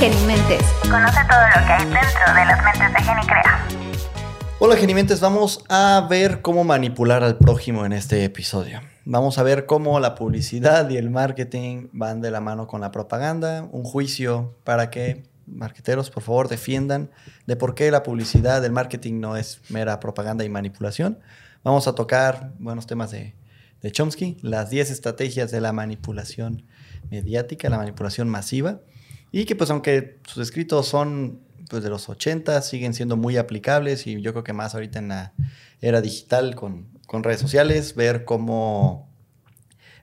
Genimentes. Conoce todo lo que hay dentro de las mentes de Genicrea. Hola Genimentes, vamos a ver cómo manipular al prójimo en este episodio. Vamos a ver cómo la publicidad y el marketing van de la mano con la propaganda, un juicio para que marqueteros por favor defiendan de por qué la publicidad, el marketing no es mera propaganda y manipulación. Vamos a tocar buenos temas de, de Chomsky, las 10 estrategias de la manipulación mediática, la manipulación masiva. Y que pues aunque sus escritos son pues de los 80, siguen siendo muy aplicables y yo creo que más ahorita en la era digital con, con redes sociales, ver cómo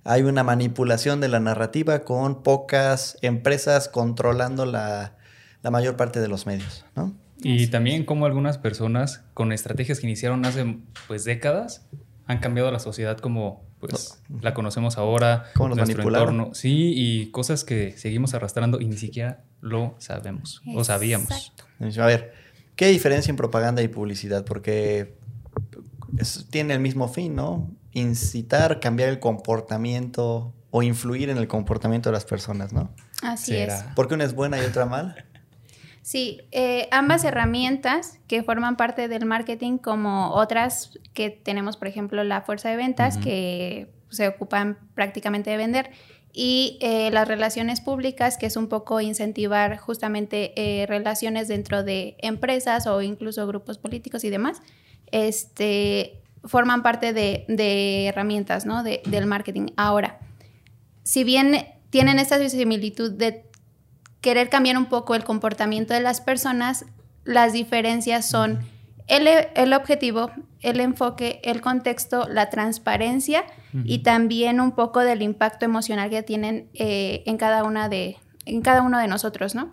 hay una manipulación de la narrativa con pocas empresas controlando la, la mayor parte de los medios, ¿no? Y también como algunas personas con estrategias que iniciaron hace pues décadas han cambiado la sociedad como pues la conocemos ahora, ¿Cómo nos nuestro entorno, sí, y cosas que seguimos arrastrando y ni siquiera lo sabemos o sabíamos. Exacto. A ver, ¿qué diferencia en propaganda y publicidad? Porque es- tiene el mismo fin, ¿no? Incitar, cambiar el comportamiento o influir en el comportamiento de las personas, ¿no? Así Será. es. ¿Por qué una es buena y otra mala? Sí, eh, ambas herramientas que forman parte del marketing como otras que tenemos, por ejemplo, la fuerza de ventas, que se ocupan prácticamente de vender, y eh, las relaciones públicas, que es un poco incentivar justamente eh, relaciones dentro de empresas o incluso grupos políticos y demás, este, forman parte de, de herramientas ¿no? de- del marketing. Ahora, si bien tienen esta similitud de querer cambiar un poco el comportamiento de las personas, las diferencias son el, el objetivo, el enfoque, el contexto, la transparencia y también un poco del impacto emocional que tienen eh, en cada una de en cada uno de nosotros, ¿no?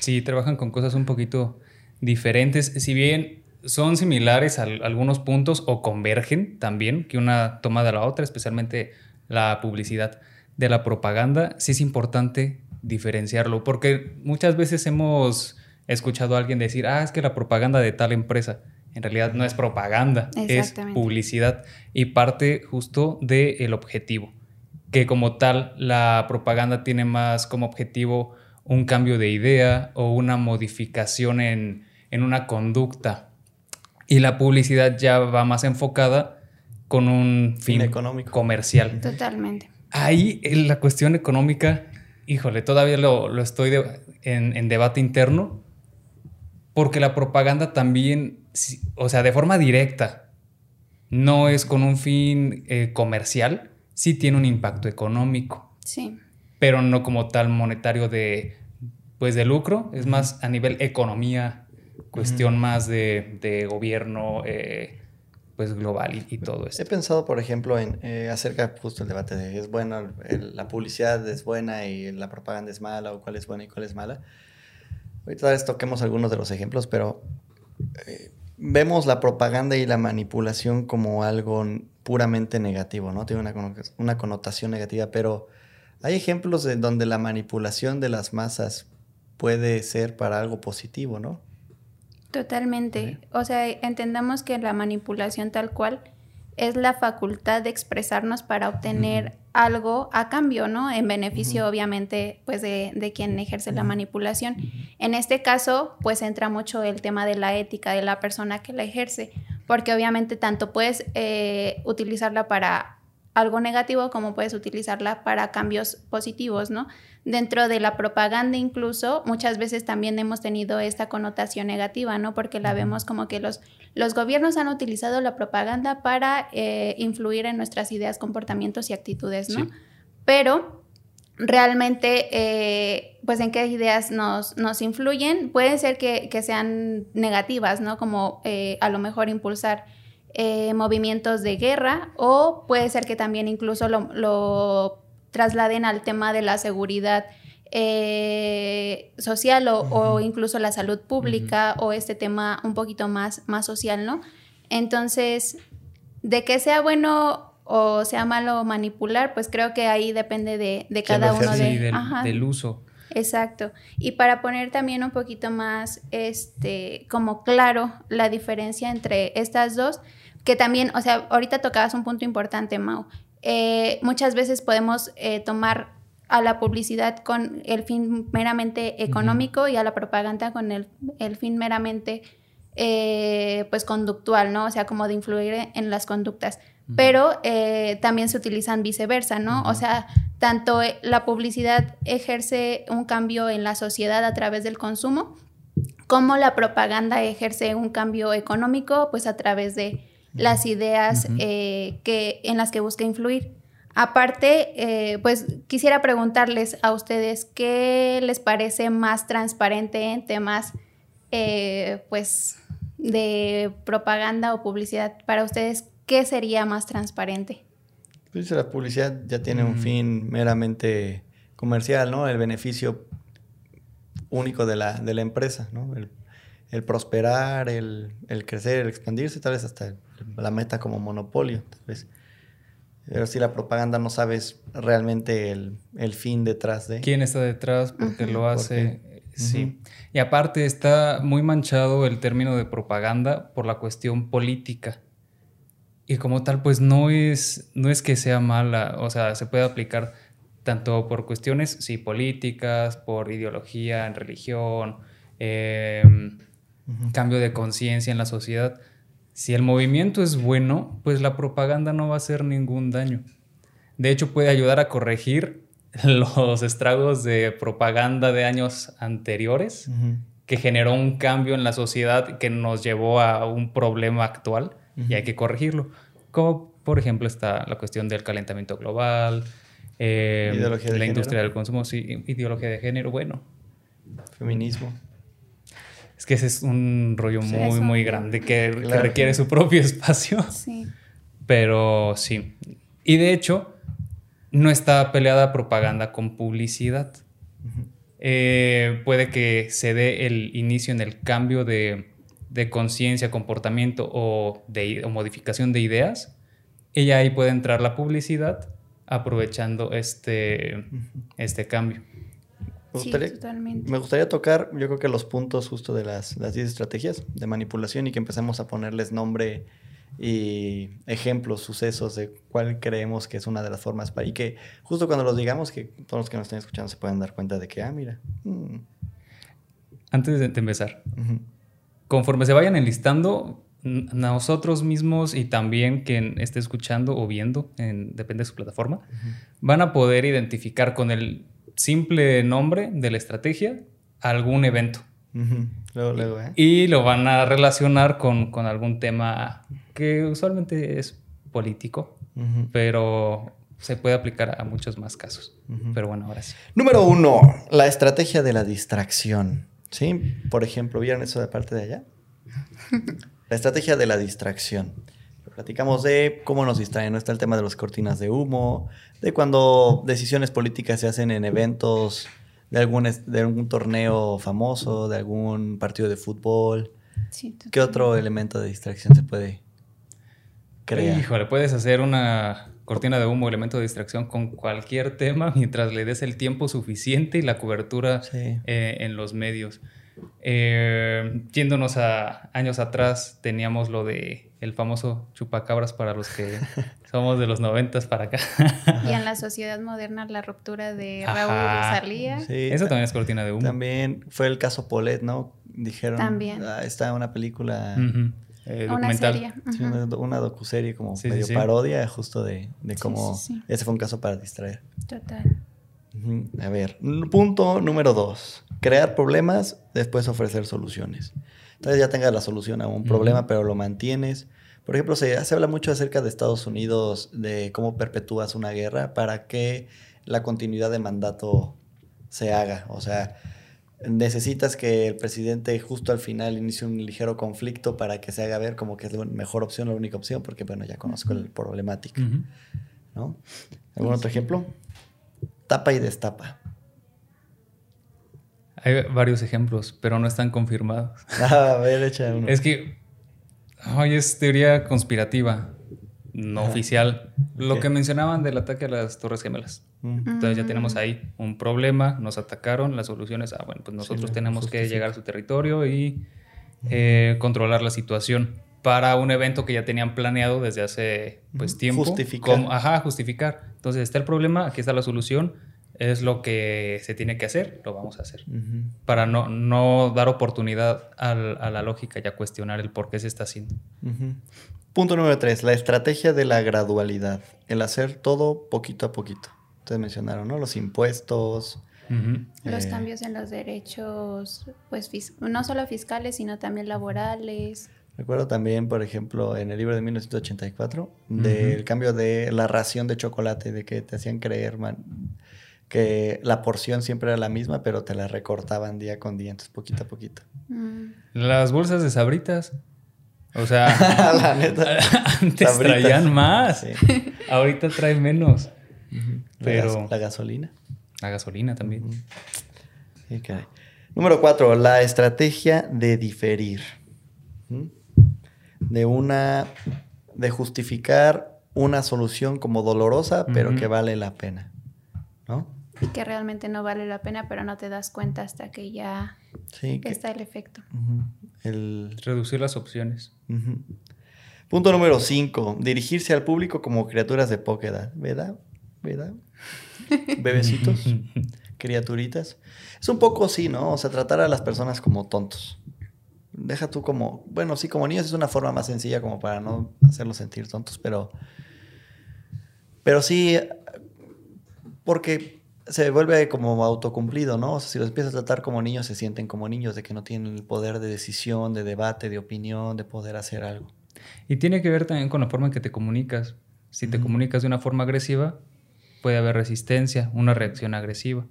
Sí, trabajan con cosas un poquito diferentes, si bien son similares a algunos puntos o convergen también, que una toma de la otra, especialmente la publicidad de la propaganda, sí es importante diferenciarlo, porque muchas veces hemos escuchado a alguien decir, ah, es que la propaganda de tal empresa, en realidad no es propaganda, es publicidad y parte justo del objetivo, que como tal la propaganda tiene más como objetivo un cambio de idea o una modificación en, en una conducta. Y la publicidad ya va más enfocada con un fin, Fin económico. comercial. Totalmente. Ahí en la cuestión económica, híjole, todavía lo, lo estoy de- en, en debate interno, porque la propaganda también, o sea, de forma directa, no es con un fin eh, comercial, sí tiene un impacto económico. Sí. pero no como tal monetario de, pues de lucro, es más a nivel economía, cuestión más de, de gobierno, eh, pues global y, y todo He esto. pensado, por ejemplo, en eh, acerca justo el debate de es buena, el- la publicidad es buena y la propaganda es mala o cuál es buena y cuál es mala. Ahorita tal vez toquemos algunos de los ejemplos, pero eh, vemos la propaganda y la manipulación como algo puramente negativo, ¿no? Tiene una, una connotación negativa, pero hay ejemplos en donde la manipulación de las masas puede ser para algo positivo, ¿no? Totalmente. O sea, entendamos que la manipulación tal cual es la facultad de expresarnos para obtener algo a cambio, ¿no? En beneficio, obviamente, pues de, de quien ejerce la manipulación. En este caso, pues entra mucho el tema de la ética de la persona que la ejerce, porque obviamente tanto puedes eh, utilizarla para algo negativo como puedes utilizarla para cambios positivos, ¿no? Dentro de la propaganda incluso muchas veces también hemos tenido esta connotación negativa, ¿no? Porque la vemos como que los, los gobiernos han utilizado la propaganda para eh, influir en nuestras ideas, comportamientos y actitudes, ¿no? Sí. Pero realmente, eh, pues en qué ideas nos, nos influyen, puede ser que, que sean negativas, ¿no? Como eh, a lo mejor impulsar eh, movimientos de guerra o puede ser que también incluso lo, lo trasladen al tema de la seguridad eh, social o, o incluso la salud pública o este tema un poquito más, más social, ¿no? Entonces, de que sea bueno o sea malo manipular, pues creo que ahí depende de, de ¿Quién cada uno de... Del, Ajá. del uso. Exacto. Y para poner también un poquito más, este, como claro la diferencia entre estas dos, que también, o sea, ahorita tocabas un punto importante, Mau. Eh, muchas veces podemos eh, tomar a la publicidad con el fin meramente económico y a la propaganda con el, el fin meramente eh, pues conductual, ¿no? O sea, como de influir en las conductas. Pero eh, también se utilizan viceversa, ¿no? O sea, tanto la publicidad ejerce un cambio en la sociedad a través del consumo, como la propaganda ejerce un cambio económico, pues a través de las ideas que, en las que busca influir. Aparte, pues quisiera preguntarles a ustedes qué les parece más transparente en temas, pues, de propaganda o publicidad, para ustedes, ¿qué sería más transparente? Pues la publicidad ya tiene un mm. fin meramente comercial, ¿no? El beneficio único de la, de la empresa, ¿no? El, prosperar, el, crecer, el expandirse, tal vez hasta la meta como monopolio, tal vez. Pero si la propaganda no sabes realmente el, fin detrás de... ¿Quién está detrás? ¿Por qué lo hace? Sí. Y aparte está muy manchado el término de propaganda por la cuestión política. Y como tal, pues no es, no es que sea mala, o sea, se puede aplicar tanto por cuestiones, sí, políticas, por ideología, en religión, em, cambio de conciencia en la sociedad. Si el movimiento es bueno, pues la propaganda no va a hacer ningún daño. De hecho, puede ayudar a corregir los estragos de propaganda de años anteriores, que generó un cambio en la sociedad que nos llevó a un problema actual y hay que corregirlo. Como por ejemplo está la cuestión del calentamiento global, eh, la industria del consumo, sí, ideología de género, bueno. Feminismo. Es que ese es un rollo muy, muy grande que, requiere su propio espacio. Sí. Pero sí. Y de hecho, no está peleada propaganda con publicidad. Eh, puede que se dé el inicio en el cambio de, conciencia, comportamiento o, de, modificación de ideas. Y ahí puede entrar la publicidad aprovechando este, este cambio. Me gustaría, me gustaría, tocar, yo creo que los puntos justo de las 10 estrategias de manipulación y que empecemos a ponerles nombre y ejemplos, sucesos de cuál creemos que es una de las formas para... Y que justo cuando los digamos, que todos los que nos estén escuchando se pueden dar cuenta de que, ah, mira. Mm. Antes de, empezar, conforme se vayan enlistando, nosotros mismos y también quien esté escuchando o viendo, en, depende de su plataforma, van a poder identificar con el simple nombre de la estrategia algún evento. luego, luego, ¿eh? Y lo van a relacionar con, con algún tema que usualmente es político, pero se puede aplicar a muchos más casos. Pero bueno, ahora sí. Número uno, la estrategia de la distracción. ¿Sí? Por ejemplo, ¿vieron eso de parte de allá? la estrategia de la distracción. Platicamos de cómo nos distraen. ¿no? Está el tema de las cortinas de humo, de cuando decisiones políticas se hacen en eventos de algún, de algún torneo famoso, de algún partido de fútbol. ¿Qué otro elemento de distracción se puede Híjole, puedes hacer una cortina de humo, elemento de distracción con cualquier tema mientras le des el tiempo suficiente y la cobertura eh, en los medios. Eh, yéndonos a años atrás, teníamos lo de el famoso chupacabras para los que somos de los noventas para acá. y en la sociedad moderna, la ruptura de Raúl y Salía. Sí, Eso también es cortina de humo. También fue el caso Polet, ¿no? Dijeron, también. Ah, está una película eh, documental. Una, serie. una, docuserie como medio parodia justo de, de cómo ese fue un caso para distraer. Total. A ver, punto número dos. Crear problemas, después ofrecer soluciones. Entonces ya tengas la solución a un problema, pero lo mantienes. Por ejemplo, se, se habla mucho acerca de Estados Unidos, de cómo perpetúas una guerra para que la continuidad de mandato se haga. O sea, necesitas que el presidente justo al final inicie un ligero conflicto para que se haga ver como que es la mejor opción, la única opción, porque bueno, ya conozco la problemática. ¿no? ¿Algún otro ejemplo? Tapa y destapa. Hay varios ejemplos, pero no están confirmados. Ah, a ver, echa uno. Es que ay, es teoría conspirativa no oficial. Lo que mencionaban del ataque a las Torres Gemelas. Entonces ya tenemos ahí un problema, nos atacaron, las soluciones, ah, bueno, pues nosotros tenemos que llegar a su territorio y eh, controlar la situación para un evento que ya tenían planeado desde hace pues tiempo. Justificar. ajá, justificar. Entonces está el problema, aquí está la solución, es lo que se tiene que hacer, lo vamos a hacer. Para no, no dar oportunidad al- a la lógica y a cuestionar el por qué se está haciendo. Punto número tres, la estrategia de la gradualidad. El hacer todo poquito a poquito. Ustedes mencionaron, ¿no? Los impuestos. Los eh, cambios en los derechos, pues fis- no solo fiscales, sino también laborales. Recuerdo también, por ejemplo, en el libro de 1984, del cambio de la ración de chocolate, de que te hacían creer, man, que la porción siempre era la misma, pero te la recortaban día con día, entonces poquito a poquito. Mm, Las bolsas de sabritas. O sea, la neta. antes Sabritas. traían más. Sí. Ahorita traen menos. Pero- gas- la gasolina. La gasolina también. Ujú. Sí, caray. Número cuatro, la estrategia de diferir. De una, de justificar una solución como dolorosa, pero que vale la pena. ¿No? y que realmente no vale la pena, pero no te das cuenta hasta que ya Sí. que- está el efecto. El, Reducir las opciones. Punto número cinco, dirigirse al público como criaturas de poca edad. ¿Verdad? ¿Verdad? Bebecitos. criaturitas. Es un poco así, ¿no? O sea, tratar a las personas como tontos. Deja tú como, bueno, sí, como niños es una forma más sencilla como para no hacerlos sentir tontos, pero, pero sí, porque se vuelve como autocumplido, ¿no? O sea, si los empiezas a tratar como niños, se sienten como niños, de que no tienen el poder de decisión, de debate, de opinión, de poder hacer algo. Y tiene que ver también con la forma en que te comunicas. Si te comunicas de una forma agresiva, puede haber resistencia, una reacción agresiva.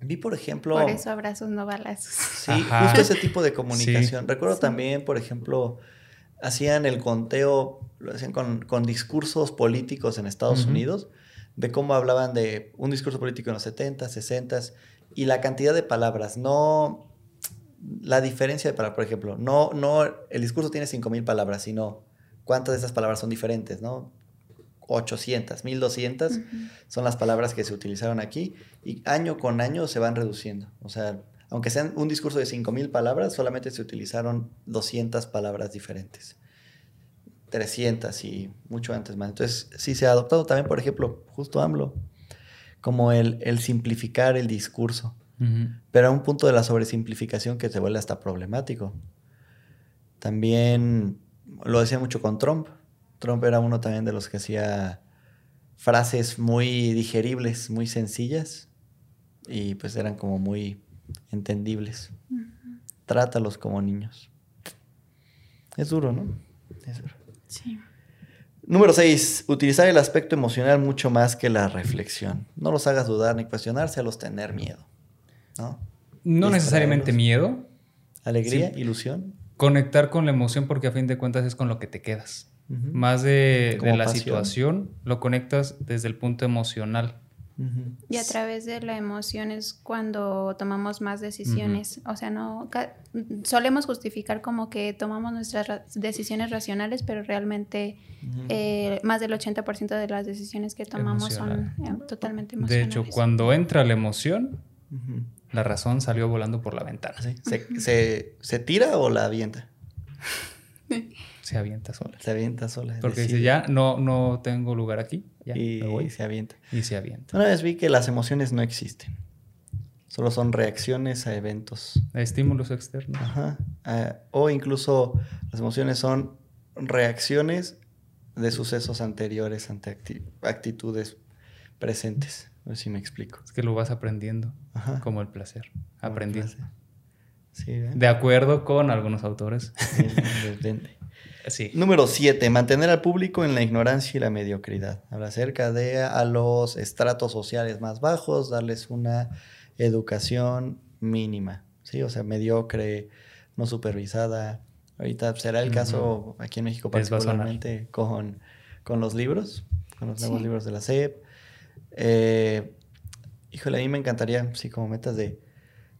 Vi, por ejemplo... Por eso abrazos no balazos. Sí, Ajá. justo ese tipo de comunicación. Sí. Recuerdo Sí. también, por ejemplo, hacían el conteo, lo hacían con, con discursos políticos en Estados. Unidos, de cómo hablaban de un discurso político en los 70, 60 y la cantidad de palabras, no la diferencia de palabras, por ejemplo, no, no el discurso tiene 5000 palabras, sino cuántas de esas palabras son diferentes, ¿no? 800, 1200 Ujú. son las palabras que se utilizaron aquí y año con año se van reduciendo. O sea, aunque sean un discurso de 5.000 palabras, solamente se utilizaron 200 palabras diferentes. 300 y mucho antes más. Entonces, sí se ha adoptado también, por ejemplo, justo AMLO, como el, el simplificar el discurso, pero a un punto de la sobresimplificación que se vuelve hasta problemático. También lo decía mucho con Trump. Trump era uno también de los que hacía frases muy digeribles, muy sencillas y pues eran como muy entendibles. Trátalos como niños. Es duro, ¿no? Es duro. Sí. Número 6. Utilizar el aspecto emocional mucho más que la reflexión. No los hagas dudar ni cuestionarse, a los tener miedo. ¿No? No necesariamente miedo, Alegría, Sí. ilusión. conectar con la emoción porque a fin de cuentas es con lo que te quedas. Más de, de la pasión. situación, lo conectas desde el punto emocional. Y a través de la emoción es cuando tomamos más decisiones. O sea, no solemos justificar como que tomamos nuestras ra- decisiones racionales, pero realmente eh, más del 80% de las decisiones que tomamos Emocional. son eh, totalmente De emocionales. hecho, cuando entra la emoción, la razón salió volando por la ventana. ¿Se, se, se tira o la avienta? Se avienta sola. Se avienta sola. Porque dice, ya no, no tengo lugar aquí, ya y, me voy. se avienta. Y se avienta. Una vez vi que las emociones no existen. Solo son reacciones a eventos. Estímulos externos. Ajá. O incluso las emociones son reacciones de sucesos anteriores ante acti- actitudes presentes. A ver si me explico. Es que lo vas aprendiendo, Ajá. como el placer. Como Aprendiendo. De acuerdo con algunos autores. Sí. Sí. Número 7. Mantener al público en la ignorancia y la mediocridad. Habla acerca de a los estratos sociales más bajos, darles una educación mínima. ¿sí? O sea, mediocre, no supervisada. Ahorita será el caso aquí en México particularmente con, con los libros, con los nuevos Sí. libros de la SEP. Eh, híjole, a mí me encantaría, sí, como metas de...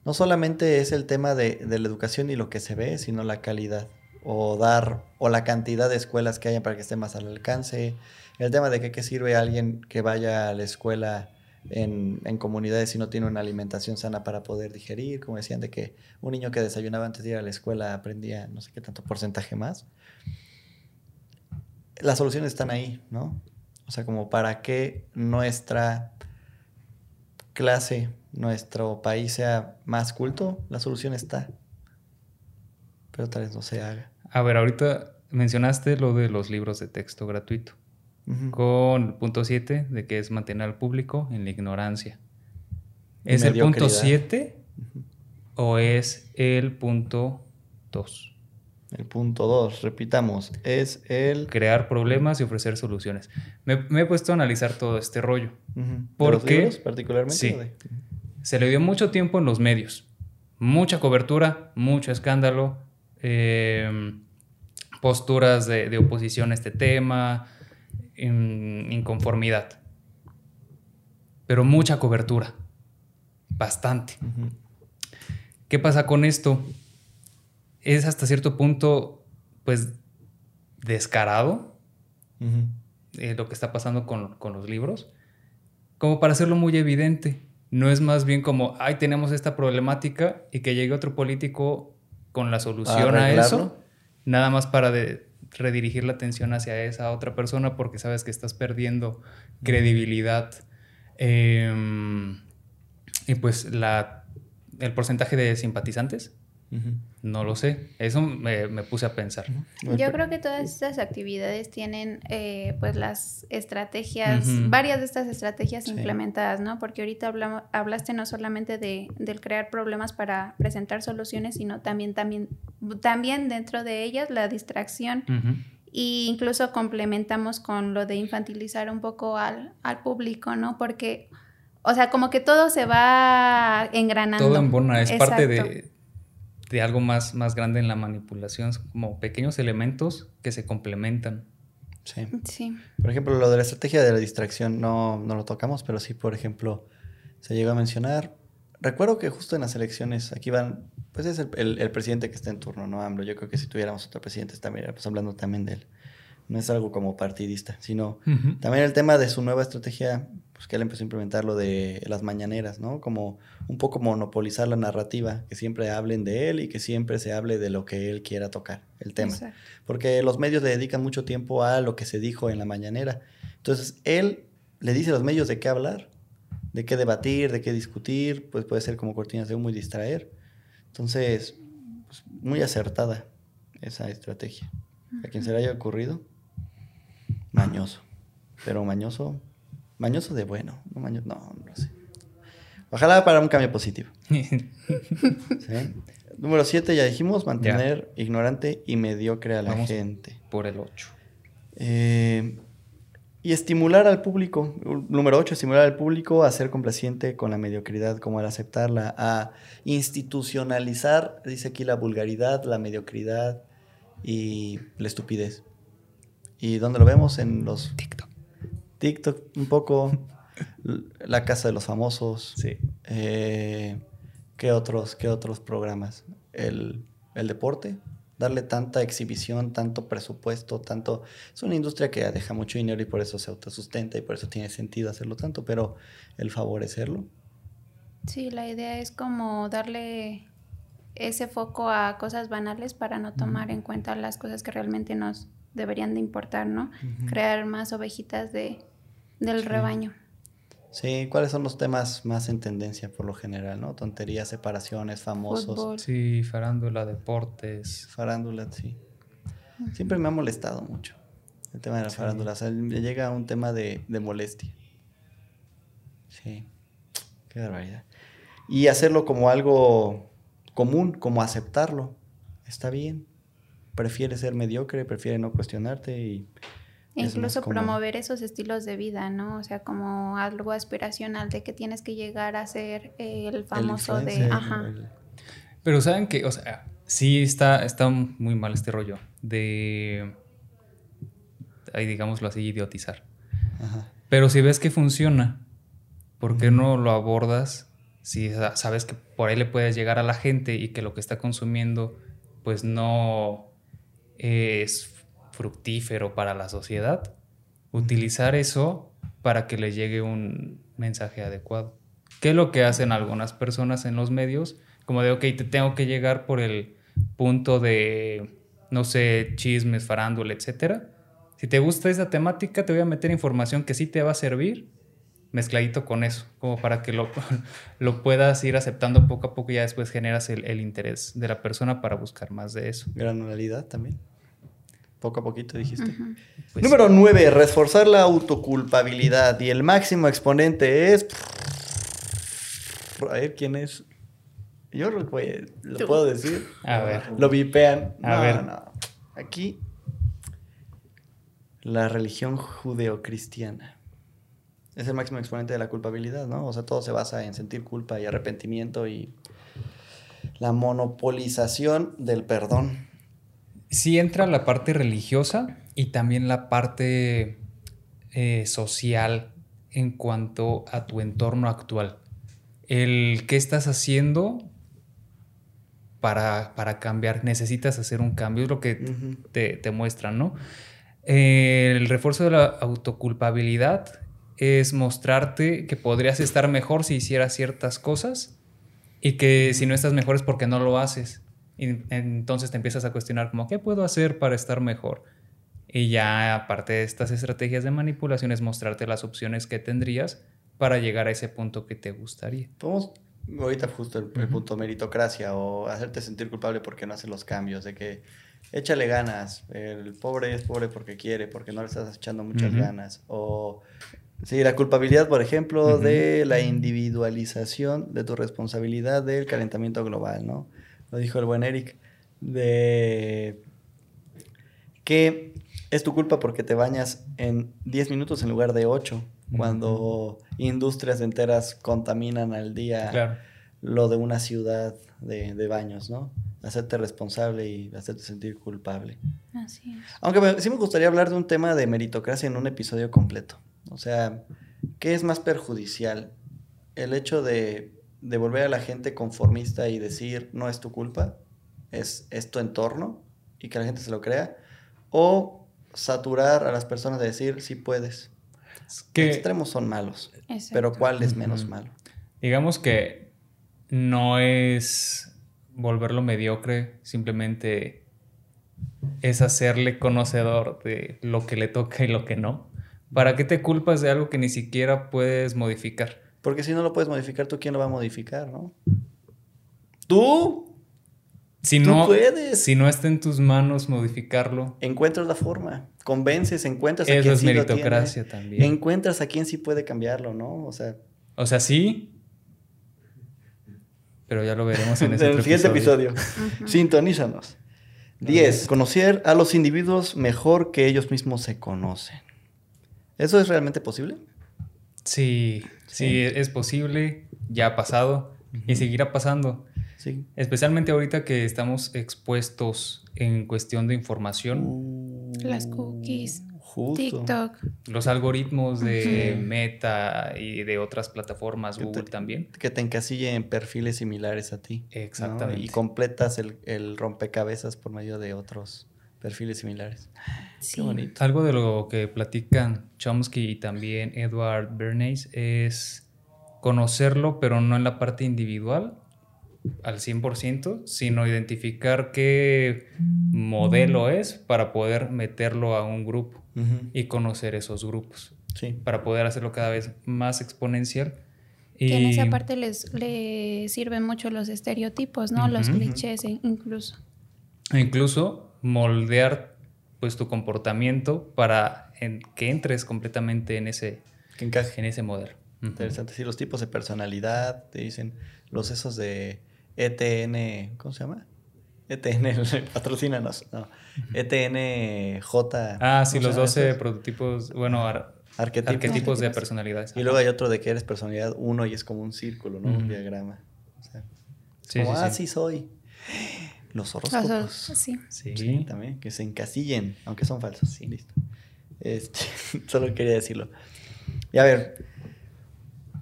No solamente es el tema de, de la educación y lo que se ve, sino la calidad o dar o la cantidad de escuelas que haya para que esté más al alcance. El tema de que qué sirve alguien que vaya a la escuela en, en comunidades si no tiene una alimentación sana para poder digerir, como decían, de que un niño que desayunaba antes de ir a la escuela aprendía no sé qué tanto porcentaje más. Las soluciones están ahí, ¿no? O sea, como para que nuestra clase, nuestro país sea más culto, la solución está. Pero tal vez no se haga. A ver, ahorita mencionaste lo de los libros de texto gratuito. Con el punto 7 de que es mantener al público en la ignorancia. ¿Es el punto 7 o es el punto 2? El punto 2, repitamos, es el... Crear problemas y ofrecer soluciones. Me, he puesto a analizar todo este rollo. ¿Por qué? particularmente? Sí. Se le dio mucho tiempo en los medios. Mucha cobertura, mucho escándalo, em, posturas de, oposición a este tema, inconformidad. Pero mucha cobertura. Bastante. ¿Qué pasa con esto? Es hasta cierto punto, pues, descarado eh, lo que está pasando con, con, los libros, como para hacerlo muy evidente. No es más bien como, ay, tenemos esta problemática y que llegue otro político con la solución a eso, nada más para de, redirigir la atención hacia esa otra persona porque sabes que estás perdiendo credibilidad. Em, y pues la, el porcentaje de simpatizantes, no lo sé. Eso me, puse a pensar. Yo creo que todas estas actividades tienen eh, pues las estrategias, varias de estas estrategias implementadas, ¿no? Porque ahorita hablaste no solamente de, del crear problemas para presentar soluciones, sino también, también, también dentro de ellas la distracción. Y incluso complementamos con lo de infantilizar un poco al, al público, ¿no? Porque, o sea, como que todo se va engranando. Todo en bona, es parte de de algo más, más grande en la manipulación, como pequeños elementos que se complementan. Sí. sí. Por ejemplo, lo de la estrategia de la distracción no, no lo tocamos, pero sí, por ejemplo, se llegó a mencionar. Recuerdo que justo en las elecciones, aquí van, pues es el, el, presidente que está en turno, ¿no? AMLO. Yo creo que si tuviéramos otro presidente, también, pues hablando también de él. No es algo como partidista, sino también el tema de su nueva estrategia pues que él empezó a implementar lo de las mañaneras, ¿no? Como un poco monopolizar la narrativa, que siempre hablen de él y que siempre se hable de lo que él quiera tocar, el tema. Porque los medios le dedican mucho tiempo a lo que se dijo en la mañanera. Entonces, él le dice a los medios de qué hablar, de qué debatir, de qué discutir, pues puede ser como cortinas de humo y distraer. Entonces, pues, muy acertada esa estrategia. A quien se le haya ocurrido, mañoso. Pero mañoso Mañoso de bueno, no mañoso, no, no sé. Ojalá para un cambio positivo. Número 7, ya dijimos, mantener ignorante y mediocre a la gente. Por el 8. Eh, y estimular al público. Número 8, estimular al público a ser complaciente con la mediocridad, como al aceptarla, a institucionalizar, dice aquí la vulgaridad, la mediocridad y la estupidez. ¿Y dónde lo vemos? En los TikTok. TikTok un poco, La Casa de los Famosos. Sí. Eh, ¿qué, otros, ¿Qué otros programas? El, deporte, darle tanta exhibición, tanto presupuesto, tanto... Es una industria que deja mucho dinero y por eso se autosustenta y por eso tiene sentido hacerlo tanto, pero el favorecerlo. Sí, la idea es como darle ese foco a cosas banales para no tomar en cuenta las cosas que realmente nos deberían de importar, ¿no? Crear más ovejitas de, del rebaño. Sí, ¿cuáles son los temas más en tendencia por lo general, no? Tonterías, separaciones, famosos. Sí, farándula, deportes. Farándula, sí. Siempre me ha molestado mucho el tema de la farándula. O sea, llega a un tema de, de molestia. Sí, qué barbaridad. Y hacerlo como algo común, como aceptarlo. Está bien. Prefiere ser mediocre, prefiere no cuestionarte y incluso promover esos estilos de vida, ¿no? O sea, como algo aspiracional de que tienes que llegar a ser el famoso de... Ajá. Pero saben que, o sea, sí está, está muy mal este rollo de, ahí digámoslo así, idiotizar. Ajá. Pero si ves que funciona, ¿por qué no lo abordas? Si sabes que por ahí le puedes llegar a la gente y que lo que está consumiendo, pues no es fructífero para la sociedad, utilizar eso para que le llegue un mensaje adecuado. ¿Qué es lo que hacen algunas personas en los medios? Como de, ok, te tengo que llegar por el punto de, no sé, chismes, farándula, etc. Si te gusta esa temática, te voy a meter información que sí te va a servir mezcladito con eso, como para que lo, lo puedas ir aceptando poco a poco y ya después generas el, el interés de la persona para buscar más de eso. Granularidad también. Poco a poquito dijiste. Pues Número 9, reforzar la autoculpabilidad. Y el máximo exponente es. A ver quién es. Yo lo, voy- lo Tú. puedo decir. A ver. Lo vipean. A no, ver. no. Aquí. La religión judeocristiana. Es el máximo exponente de la culpabilidad, ¿no? O sea, todo se basa en sentir culpa y arrepentimiento y la monopolización del perdón. Sí entra la parte religiosa y también la parte eh, social en cuanto a tu entorno actual. El qué estás haciendo para, para cambiar. Necesitas hacer un cambio, es lo que te, te muestran, ¿no? Eh, el refuerzo de la autoculpabilidad es mostrarte que podrías estar mejor si hicieras ciertas cosas y que si no estás mejor es porque no lo haces. Y entonces te empiezas a cuestionar como, ¿qué puedo hacer para estar mejor? Y ya aparte de estas estrategias de manipulación es mostrarte las opciones que tendrías para llegar a ese punto que te gustaría. Podemos, ahorita justo el, el punto meritocracia o hacerte sentir culpable porque no haces los cambios, de que échale ganas, el pobre es pobre porque quiere, porque no le estás echando muchas ganas. O sí, la culpabilidad, por ejemplo, de la individualización de tu responsabilidad del calentamiento global, ¿no? Lo dijo el buen Eric, de que es tu culpa porque te bañas en 10 minutos en lugar de 8, cuando industrias enteras contaminan al día Claro. lo de una ciudad de, de baños, ¿no? Hacerte responsable y hacerte sentir culpable. Así es. Aunque me- sí me gustaría hablar de un tema de meritocracia en un episodio completo. O sea, ¿qué es más perjudicial? El hecho de, de volver a la gente conformista y decir no es tu culpa, es, es tu entorno y que la gente se lo crea, o saturar a las personas de decir sí puedes. Es Los que extremos son malos, Exacto. pero ¿cuál es menos malo? digamos que no es volverlo mediocre, simplemente es hacerle conocedor de lo que le toca y lo que no. ¿Para qué te culpas de algo que ni siquiera puedes modificar? Porque si no lo puedes modificar, ¿tú quién lo va a modificar, no? ¿Tú? Si Tú no, puedes. si no está en tus manos modificarlo, Encuentras la forma, convences, encuentras a eso quien es sí lo meritocracia tiene. también. Encuentras a quien sí puede cambiarlo, ¿no? O sea, O sea, sí, pero ya lo veremos en en el otro siguiente episodio. Sintonízanos. 10. Conocer a los individuos mejor que ellos mismos se conocen. ¿Eso es realmente posible? Sí, sí, Sí. es posible, ya ha pasado y seguirá pasando. Sí. Especialmente ahorita que estamos expuestos en cuestión de información, Las cookies, Uh, Justo. TikTok. los algoritmos de. Meta y de otras plataformas, Que Google te- también. Que te encasille en perfiles similares a ti. ¿no? Exactamente. Y completas el, el rompecabezas por medio de otros perfiles similares. Sí. Qué bonito. Algo de lo que platican Chomsky y también Edward Bernays es conocerlo, pero no en la parte individual al 100%, sino identificar qué modelo es para poder meterlo a un grupo y conocer esos grupos, Sí. para poder hacerlo cada vez más exponencial. Y Que en esa parte les, les sirven mucho los estereotipos, ¿no? Los clichés e- incluso. e incluso moldear pues tu comportamiento para en- que entres completamente en ese, Que encaje. en ese modelo. Interesante. Sí, los tipos de personalidad, te dicen los esos de ETN, ¿cómo se llama? ETN, patrocínanos. No. ETNJ. Ah, sí, ¿cómo los se llama 12 esos? prototipos, bueno, ar- Arquetipos. arquetipos de Arquetipos. personalidades. Y luego hay otro de que eres personalidad 1 y es como un círculo, ¿no? Un diagrama. O sea, Sí, como, sí, ah, sí. sí soy. Los Los horóscopos. dos, sí. Sí. Sí, también, que se encasillen, aunque son falsos. Sí, listo. Este, solo quería decirlo. Y a ver,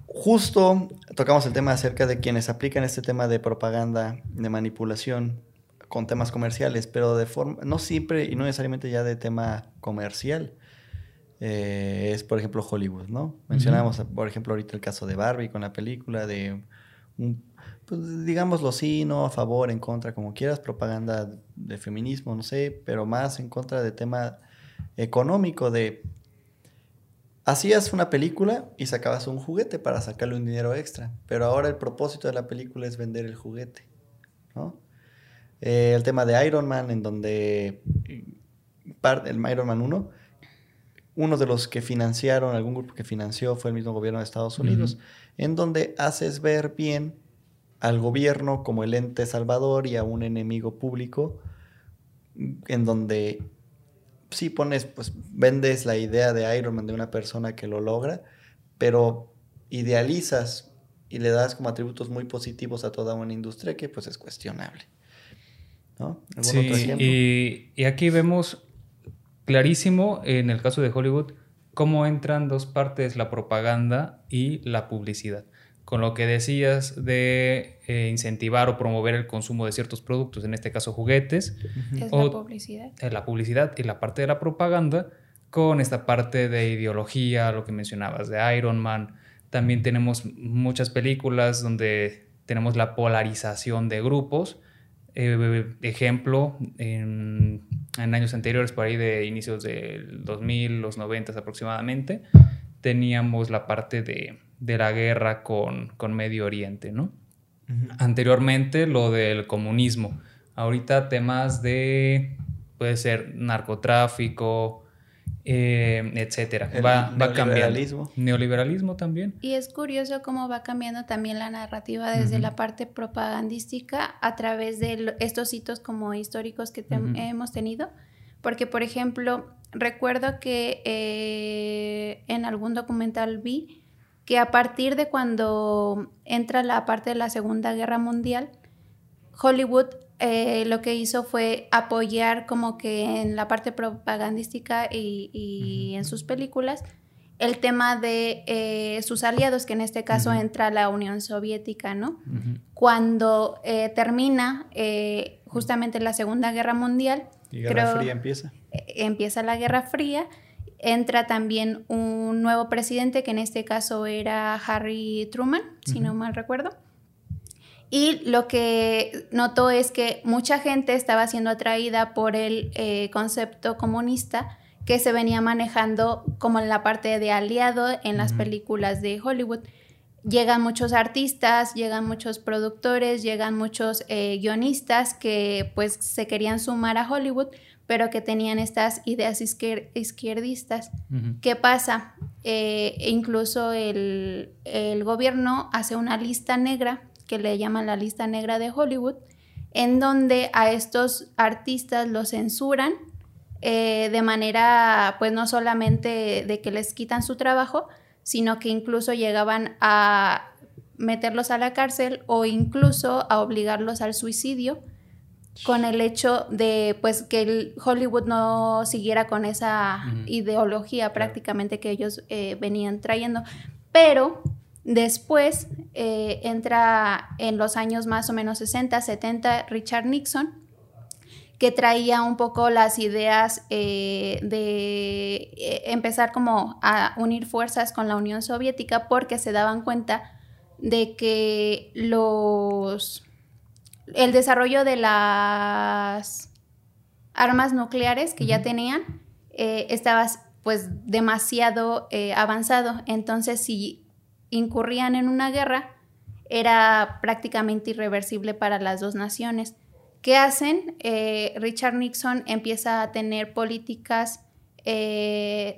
justo tocamos el tema acerca de quienes aplican este tema de propaganda, de manipulación con temas comerciales, pero de forma, no siempre y no necesariamente ya de tema comercial. Eh, es, por ejemplo, Hollywood, ¿no? Mencionamos, por ejemplo, ahorita el caso de Barbie con la película de un, pues, digámoslo sí, no, a favor, en contra, como quieras, propaganda de feminismo, no sé, pero más en contra de tema económico, de hacías una película y sacabas un juguete para sacarle un dinero extra, pero ahora el propósito de la película es vender el juguete, ¿no? Eh, el tema de Iron Man, en donde el Iron Man 1, uno de los que financiaron, algún grupo que financió fue el mismo gobierno de Estados Unidos, en donde haces ver bien al gobierno como el ente salvador y a un enemigo público, en donde sí pones, pues vendes la idea de Iron Man de una persona que lo logra, pero idealizas y le das como atributos muy positivos a toda una industria que pues es cuestionable. ¿No? Sí, y, y, aquí vemos clarísimo en el caso de Hollywood cómo entran dos partes, la propaganda y la publicidad con lo que decías de eh, incentivar o promover el consumo de ciertos productos, en este caso juguetes. Es la publicidad. Eh, la publicidad y la parte de la propaganda con esta parte de ideología, lo que mencionabas de Iron Man. También tenemos muchas películas donde tenemos la polarización de grupos. Eh, ejemplo, en, en, años anteriores, por ahí de inicios del 2000, los 90 aproximadamente, teníamos la parte de de la guerra con, Medio Oriente, ¿no? Anteriormente lo del comunismo. Ahorita temas de, puede ser narcotráfico, eh, etcétera. va, va cambiando. Neoliberalismo también. Y es curioso cómo va cambiando también la narrativa desde la parte propagandística a través de estos hitos como históricos que hemos tenido. Porque, por ejemplo, recuerdo que eh, en algún documental vi que a partir de cuando entra la parte de la Segunda Guerra Mundial, Hollywood eh, lo que hizo fue apoyar como que en la parte propagandística y, en sus películas el tema de eh, sus aliados, que en este caso entra la Unión Soviética, ¿no? Cuando eh, termina justamente la Segunda Guerra Mundial. ¿Y Guerra Fría empieza? empieza la Guerra Fría entra también un nuevo presidente, que en este caso era Harry Truman, si no mal recuerdo. Y lo que notó es que mucha gente estaba siendo atraída por el eh, concepto comunista que se venía manejando como en la parte de aliado en las películas de Hollywood. Llegan muchos artistas, llegan muchos productores, llegan muchos eh, guionistas que pues se querían sumar a Hollywood pero que tenían estas ideas izquierdistas. ¿Qué pasa? Eh, incluso el, gobierno hace una lista negra, que le llaman la lista negra de Hollywood, en donde a estos artistas los censuran eh, de manera, pues no solamente de que les quitan su trabajo, sino que incluso llegaban a meterlos a la cárcel o incluso a obligarlos al suicidio con el hecho de pues que el Hollywood no siguiera con esa ideología prácticamente que ellos eh, venían trayendo. Pero después eh, entra en los años más o menos 60, 70 Richard Nixon, que traía un poco las ideas eh, de empezar como a unir fuerzas con la Unión Soviética porque se daban cuenta de que los el desarrollo de las armas nucleares que ya tenían eh, estaba pues demasiado eh, avanzado. Entonces, si incurrían en una guerra, era prácticamente irreversible para las dos naciones. ¿Qué hacen? Eh, Richard Nixon empieza a tener políticas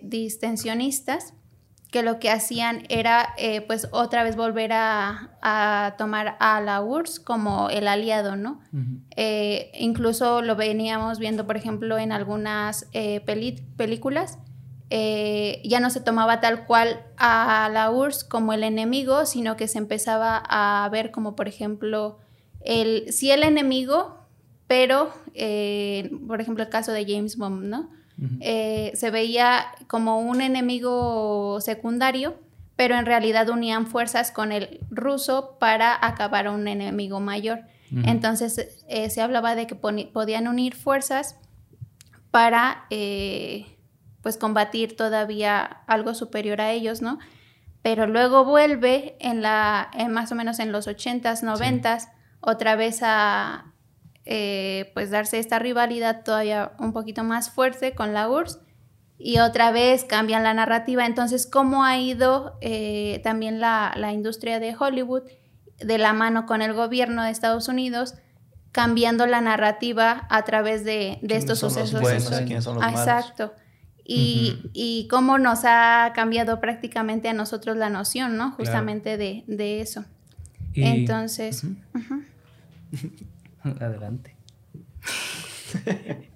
distensionistas que lo que hacían era eh, pues otra vez volver a, tomar a la URSS como el aliado, ¿no? Eh, incluso lo veníamos viendo, por ejemplo, en algunas eh, películas, ya no se tomaba tal cual a la URSS como el enemigo, sino que se empezaba a ver como, por ejemplo, el, sí el enemigo, pero, por ejemplo, el caso de James Bond, ¿no? Eh, se veía como un enemigo secundario, pero en realidad unían fuerzas con el ruso para acabar a un enemigo mayor. Entonces eh, se hablaba de que podían unir fuerzas para eh, pues combatir todavía algo superior a ellos, ¿no? Pero luego vuelve en la, más o menos en los 80s, 90s, otra vez a, eh, pues darse esta rivalidad todavía un poquito más fuerte con la URSS y otra vez cambian la narrativa. Entonces, ¿cómo ha ido eh, también la, la, industria de Hollywood de la mano con el gobierno de Estados Unidos? cambiando la narrativa a través de, de estos sucesos. ¿quiénes son los ah, Exacto. Y, y, cómo nos ha cambiado prácticamente a nosotros la noción, ¿no? Justamente de, de, eso. Entonces. Adelante.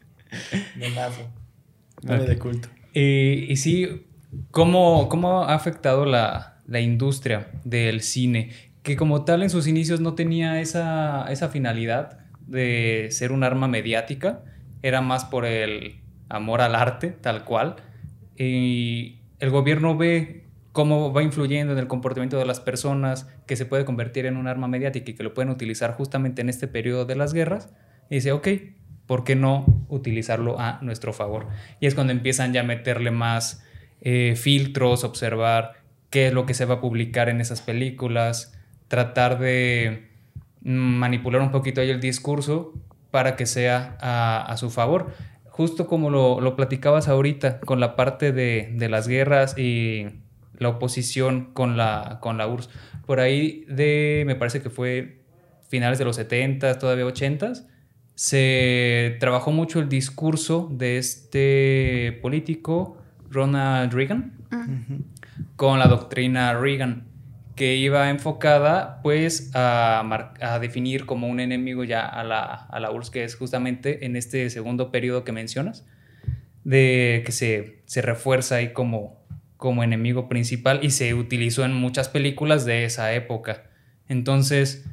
de de culto. y sí, ¿cómo, ¿cómo, ha afectado la, la, industria del cine? Que como tal en sus inicios no tenía esa, esa finalidad de ser un arma mediática, era más por el amor al arte, tal cual. Y el gobierno ve cómo va influyendo en el comportamiento de las personas, que se puede convertir en un arma mediática y que lo pueden utilizar justamente en este periodo de las guerras. Y dice, ok, ¿por qué no utilizarlo a nuestro favor? Y es cuando empiezan ya a meterle más eh, filtros, observar qué es lo que se va a publicar en esas películas, tratar de manipular un poquito ahí el discurso para que sea a, su favor. Justo como lo, platicabas ahorita con la parte de, de, las guerras y la oposición con la, con la URSS. Por ahí de, me parece que fue finales de los 70, todavía 80s, se trabajó mucho el discurso de este político, Ronald Reagan, con la doctrina Reagan, que iba enfocada pues a, a, definir como un enemigo ya a la, a la URSS, que es justamente en este segundo periodo que mencionas, de que se, se refuerza ahí como, como enemigo principal y se utilizó en muchas películas de esa época. Entonces,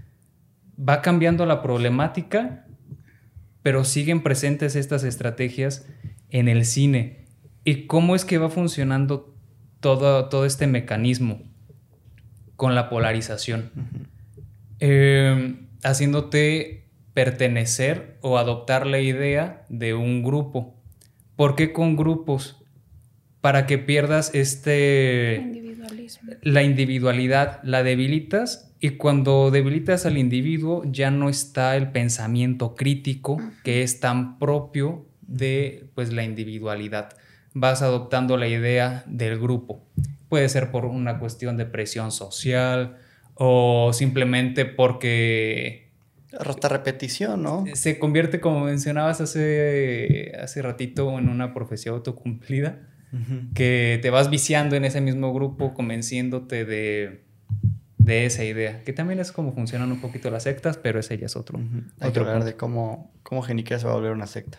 va cambiando la problemática pero siguen presentes estas estrategias en el cine. ¿Y cómo es que va funcionando todo, todo este mecanismo con la polarización? Em, haciéndote pertenecer o adoptar la idea de un grupo. ¿Por qué con grupos? Para que pierdas este... La individualidad, la debilitas y cuando debilitas al individuo ya no está el pensamiento crítico que es tan propio de pues, la individualidad. Vas adoptando la idea del grupo. Puede ser por una cuestión de presión social o simplemente porque... Rota repetición, ¿no? Se convierte, como mencionabas hace, hace ratito, en una profesión autocumplida, que te vas viciando en ese mismo grupo, convenciéndote de de esa idea, que también es como funcionan un poquito las sectas, pero ese ya es otro. otro hablar de cómo, cómo Geniquea se va a volver una secta.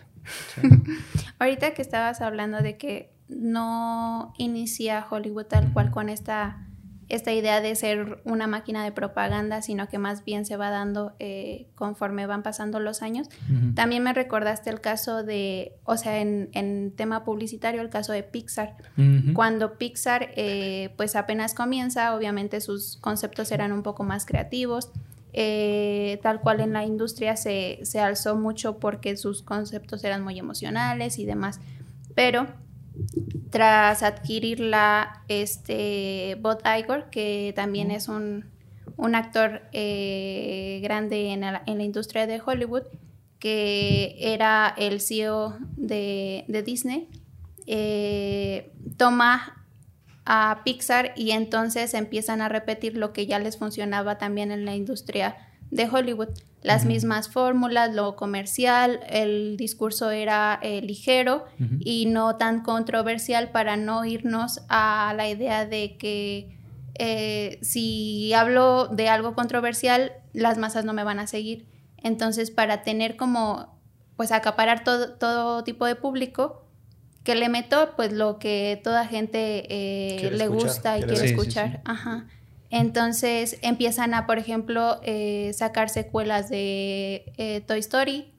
Ahorita que estabas hablando de que no inicia Hollywood tal cual con esta esta idea de ser una máquina de propaganda, sino que más bien se va dando eh, conforme van pasando los años. También me recordaste el caso de, o sea, en, tema publicitario, el caso de Pixar. Cuando Pixar eh, pues apenas comienza, obviamente sus conceptos eran un poco más creativos. Eh, tal cual en la industria se, se alzó mucho porque sus conceptos eran muy emocionales y demás. Pero tras adquirirla este Bob Igor, que también es un, actor eh, grande en la, industria de Hollywood, que era el CEO de, Disney, eh, toma a Pixar y entonces empiezan a repetir lo que ya les funcionaba también en la industria de Hollywood las mismas fórmulas, lo comercial, el discurso era eh, ligero y no tan controversial para no irnos a la idea de que eh, si hablo de algo controversial, las masas no me van a seguir. Entonces, para tener como, pues acaparar todo, todo tipo de público, que le meto pues lo que toda gente eh, le gusta y quiere, escuchar. Ajá. Entonces empiezan a, por ejemplo, eh, sacar secuelas de eh, Toy Story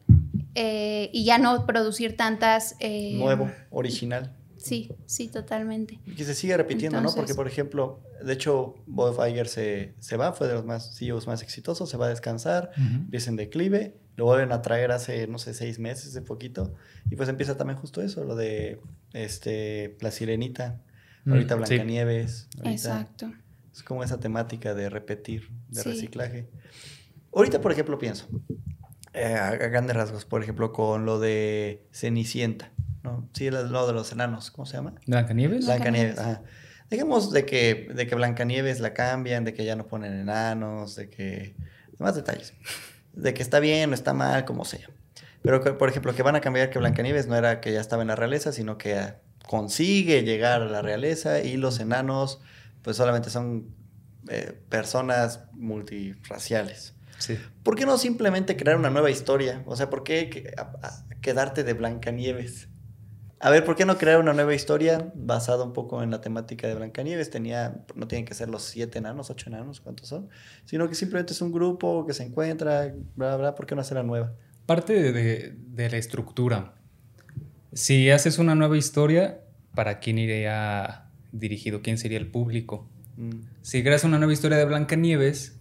eh, y ya no producir tantas... Nuevo, original. Sí, sí, totalmente. Y que se sigue repitiendo, ¿no? Porque, por ejemplo, de hecho, Bob Iger se, se, va, fue de los más CEOs más exitosos, se va a descansar, empieza en declive, lo vuelven a traer hace, no sé, seis meses, de poquito, y pues empieza también justo eso, lo de este, La Sirenita, mm, ahorita Blancanieves. Exacto. Es como esa temática de repetir, de reciclaje. Ahorita, por ejemplo, pienso, eh, a grandes rasgos, por ejemplo, con lo de Cenicienta. No, sí, lo de los enanos. ¿Cómo se llama? ¿Blancanieves? Blancanieves, ajá. Digamos de que, de que Blancanieves la cambian, de que ya no ponen enanos, de que... Más detalles. De que está bien o está mal, como sea. Pero, que, por ejemplo, que van a cambiar que Blancanieves no era que ya estaba en la realeza, sino que consigue llegar a la realeza y los enanos pues solamente son eh, personas multirraciales. Sí. ¿Por qué no simplemente crear una nueva historia? O sea, ¿por qué que- a- a- quedarte de Blancanieves? A ver, ¿por qué no crear una nueva historia basada un poco en la temática de Blancanieves? Tenía, no tienen que ser los siete enanos, ocho enanos, ¿cuántos son? Sino que simplemente es un grupo que se encuentra, bla, bla, ¿por qué no hacer la nueva? Parte de, de- de la estructura. Si haces una nueva historia, ¿para quién iría dirigido? ¿Quién sería el público? Mm, Si creas una nueva historia de Blancanieves,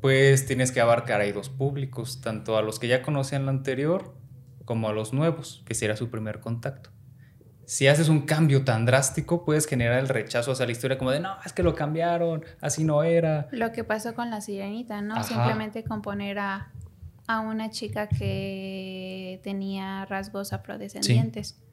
pues tienes que abarcar ahí dos públicos, tanto a los que ya conocían la anterior como a los nuevos, que será su primer contacto. Si haces un cambio tan drástico, puedes generar el rechazo hacia la historia como de, no, es que lo cambiaron, así no era. Lo que pasó con la sirenita, ¿no? Ajá. Simplemente con poner a, a una chica que tenía rasgos afrodescendientes. Sí,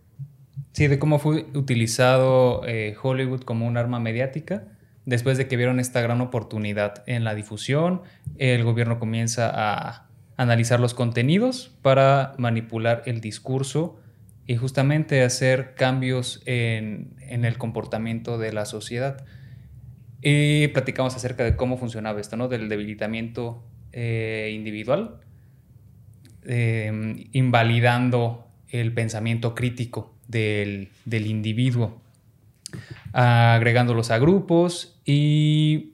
de cómo fue utilizado eh, Hollywood como un arma mediática. Después de que vieron esta gran oportunidad en la difusión, el gobierno comienza a analizar los contenidos para manipular el discurso y justamente hacer cambios en, el comportamiento de la sociedad. Y platicamos acerca de cómo funcionaba esto, ¿no? Del debilitamiento eh, individual, eh, invalidando el pensamiento crítico del, del individuo, agregándolos a grupos y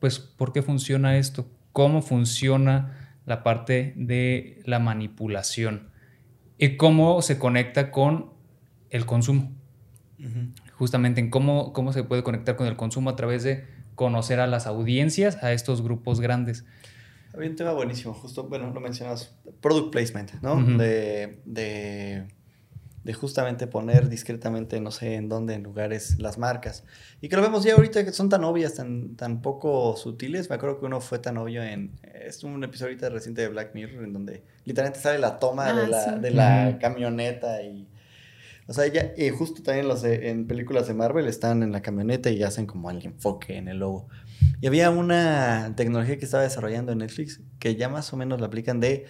pues ¿por qué funciona esto? ¿Cómo funciona la parte de la manipulación? Y cómo se conecta con el consumo. Justamente en cómo, cómo se puede conectar con el consumo a través de conocer a las audiencias, a estos grupos grandes. Había un tema buenísimo, justo, bueno, lo mencionas, product placement, ¿no? De, de, de justamente poner discretamente, no sé en dónde, en lugares, las marcas. Y que lo vemos ya ahorita que son tan obvias, tan, tan poco sutiles. Me acuerdo que uno fue tan obvio en, es un episodio ahorita reciente de Black Mirror, en donde literalmente sale la toma de Ah, la, sí. de la camioneta y... O sea, ya, y justo también los de- en películas de Marvel están en la camioneta y hacen como el enfoque en el logo. Y había una tecnología que estaba desarrollando en Netflix que ya más o menos la aplican de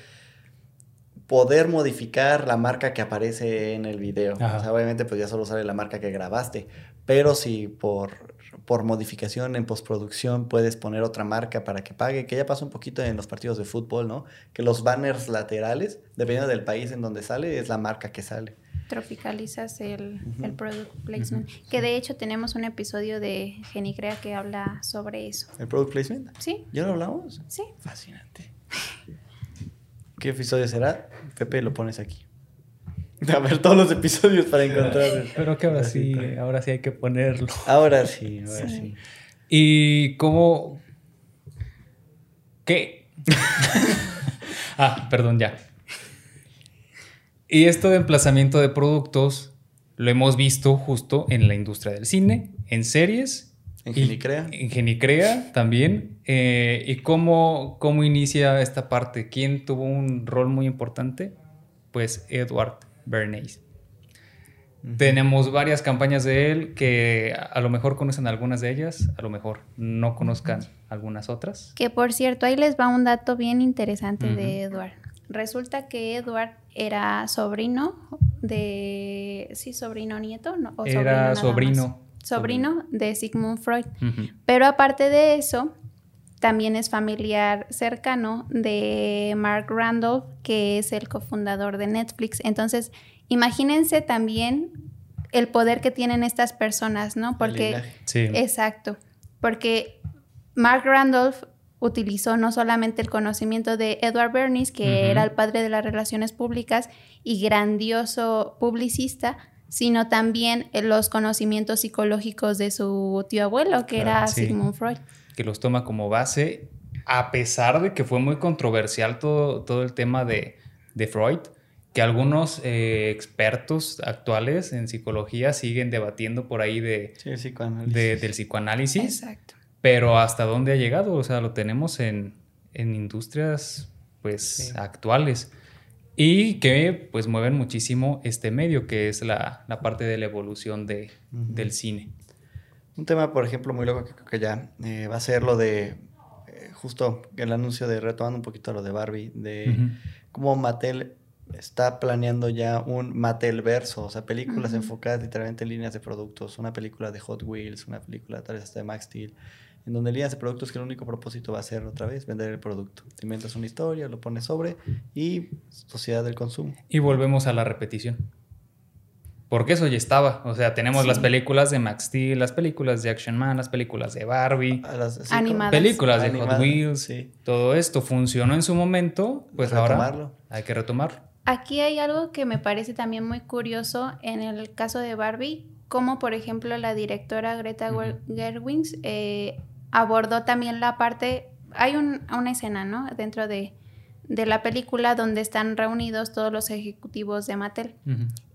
poder modificar la marca que aparece en el video. O sea, obviamente pues ya solo sale la marca que grabaste, pero si por, por modificación en postproducción puedes poner otra marca para que pague, que ya pasa un poquito en los partidos de fútbol, ¿no? Que los banners laterales, dependiendo del país en donde sale, es la marca que sale. Tropicalizas el, el product placement. Que de hecho tenemos un episodio de Genicrea que habla sobre eso. ¿El product placement? Sí, ¿Ya lo hablamos? sí. Fascinante. ¿Qué episodio será? Pepe, lo pones aquí. A ver todos los episodios para encontrar. Pero que ahora sí, ahora sí hay que ponerlo. Ahora sí, ahora Sí. sí. ¿Y cómo? ¿Qué? ah, perdón, ya. Y esto de emplazamiento de productos lo hemos visto justo en la industria del cine, en series. En y- Genicrea. En Genicrea también. Eh, ¿Y cómo, cómo inicia esta parte? ¿Quién tuvo un rol muy importante? Pues Edward Bernays. Tenemos varias campañas de él que a- lo mejor conocen algunas de ellas, a lo mejor no conozcan algunas otras. Que por cierto, ahí les va un dato bien interesante de Edward. Resulta que Edward era sobrino de. Sí, sobrino nieto. ¿no? ¿O Era nada más? sobrino. Sobrino de Sigmund Freud. Pero aparte de eso, también es familiar cercano de Mark Randolph, que es el cofundador de Netflix. Entonces, imagínense también el poder que tienen estas personas, ¿no? Porque. Sí. Exacto, porque Mark Randolph utilizó no solamente el conocimiento de Edward Bernays, que era el padre de las relaciones públicas y grandioso publicista, sino también eh, los conocimientos psicológicos de su tío abuelo, que Claro, era sí. Sigmund Freud. que los toma como base, a pesar de que fue muy controversial todo, todo el tema de, de Freud, que algunos eh, expertos actuales en psicología siguen debatiendo por ahí de, Sí, el psicoanálisis. de- del psicoanálisis, Exacto. pero hasta dónde ha llegado, o sea, lo tenemos en, en industrias pues Sí. actuales. Y que pues mueven muchísimo este medio, que es la, la parte de la evolución de, del cine. Un tema, por ejemplo, muy loco que creo que ya eh, va a ser lo de, eh, justo el anuncio de, retomando un poquito lo de Barbie, de cómo Mattel está planeando ya un Mattel verso, o sea, películas enfocadas literalmente en líneas de productos, una película de Hot Wheels, una película tal vez hasta de Max Steel, en donde líneas de productos que el único propósito va a ser otra vez vender el producto. Te inventas una historia, lo pones sobre y sociedad del consumo. Y volvemos a la repetición. Porque eso ya estaba. O sea, tenemos Sí. las películas de Max Steel, las películas de Action Man, las películas de Barbie, las- sí, Animadas. películas de Hot Animadas, Wheels. sí. Todo esto funcionó en su momento, pues ahora hay que retomarlo. Aquí hay algo que me parece también muy curioso en el caso de Barbie, como por ejemplo la directora Greta Gerwig eh, abordó también la parte, hay un- una escena, ¿no? Dentro de, de la película donde están reunidos todos los ejecutivos de Mattel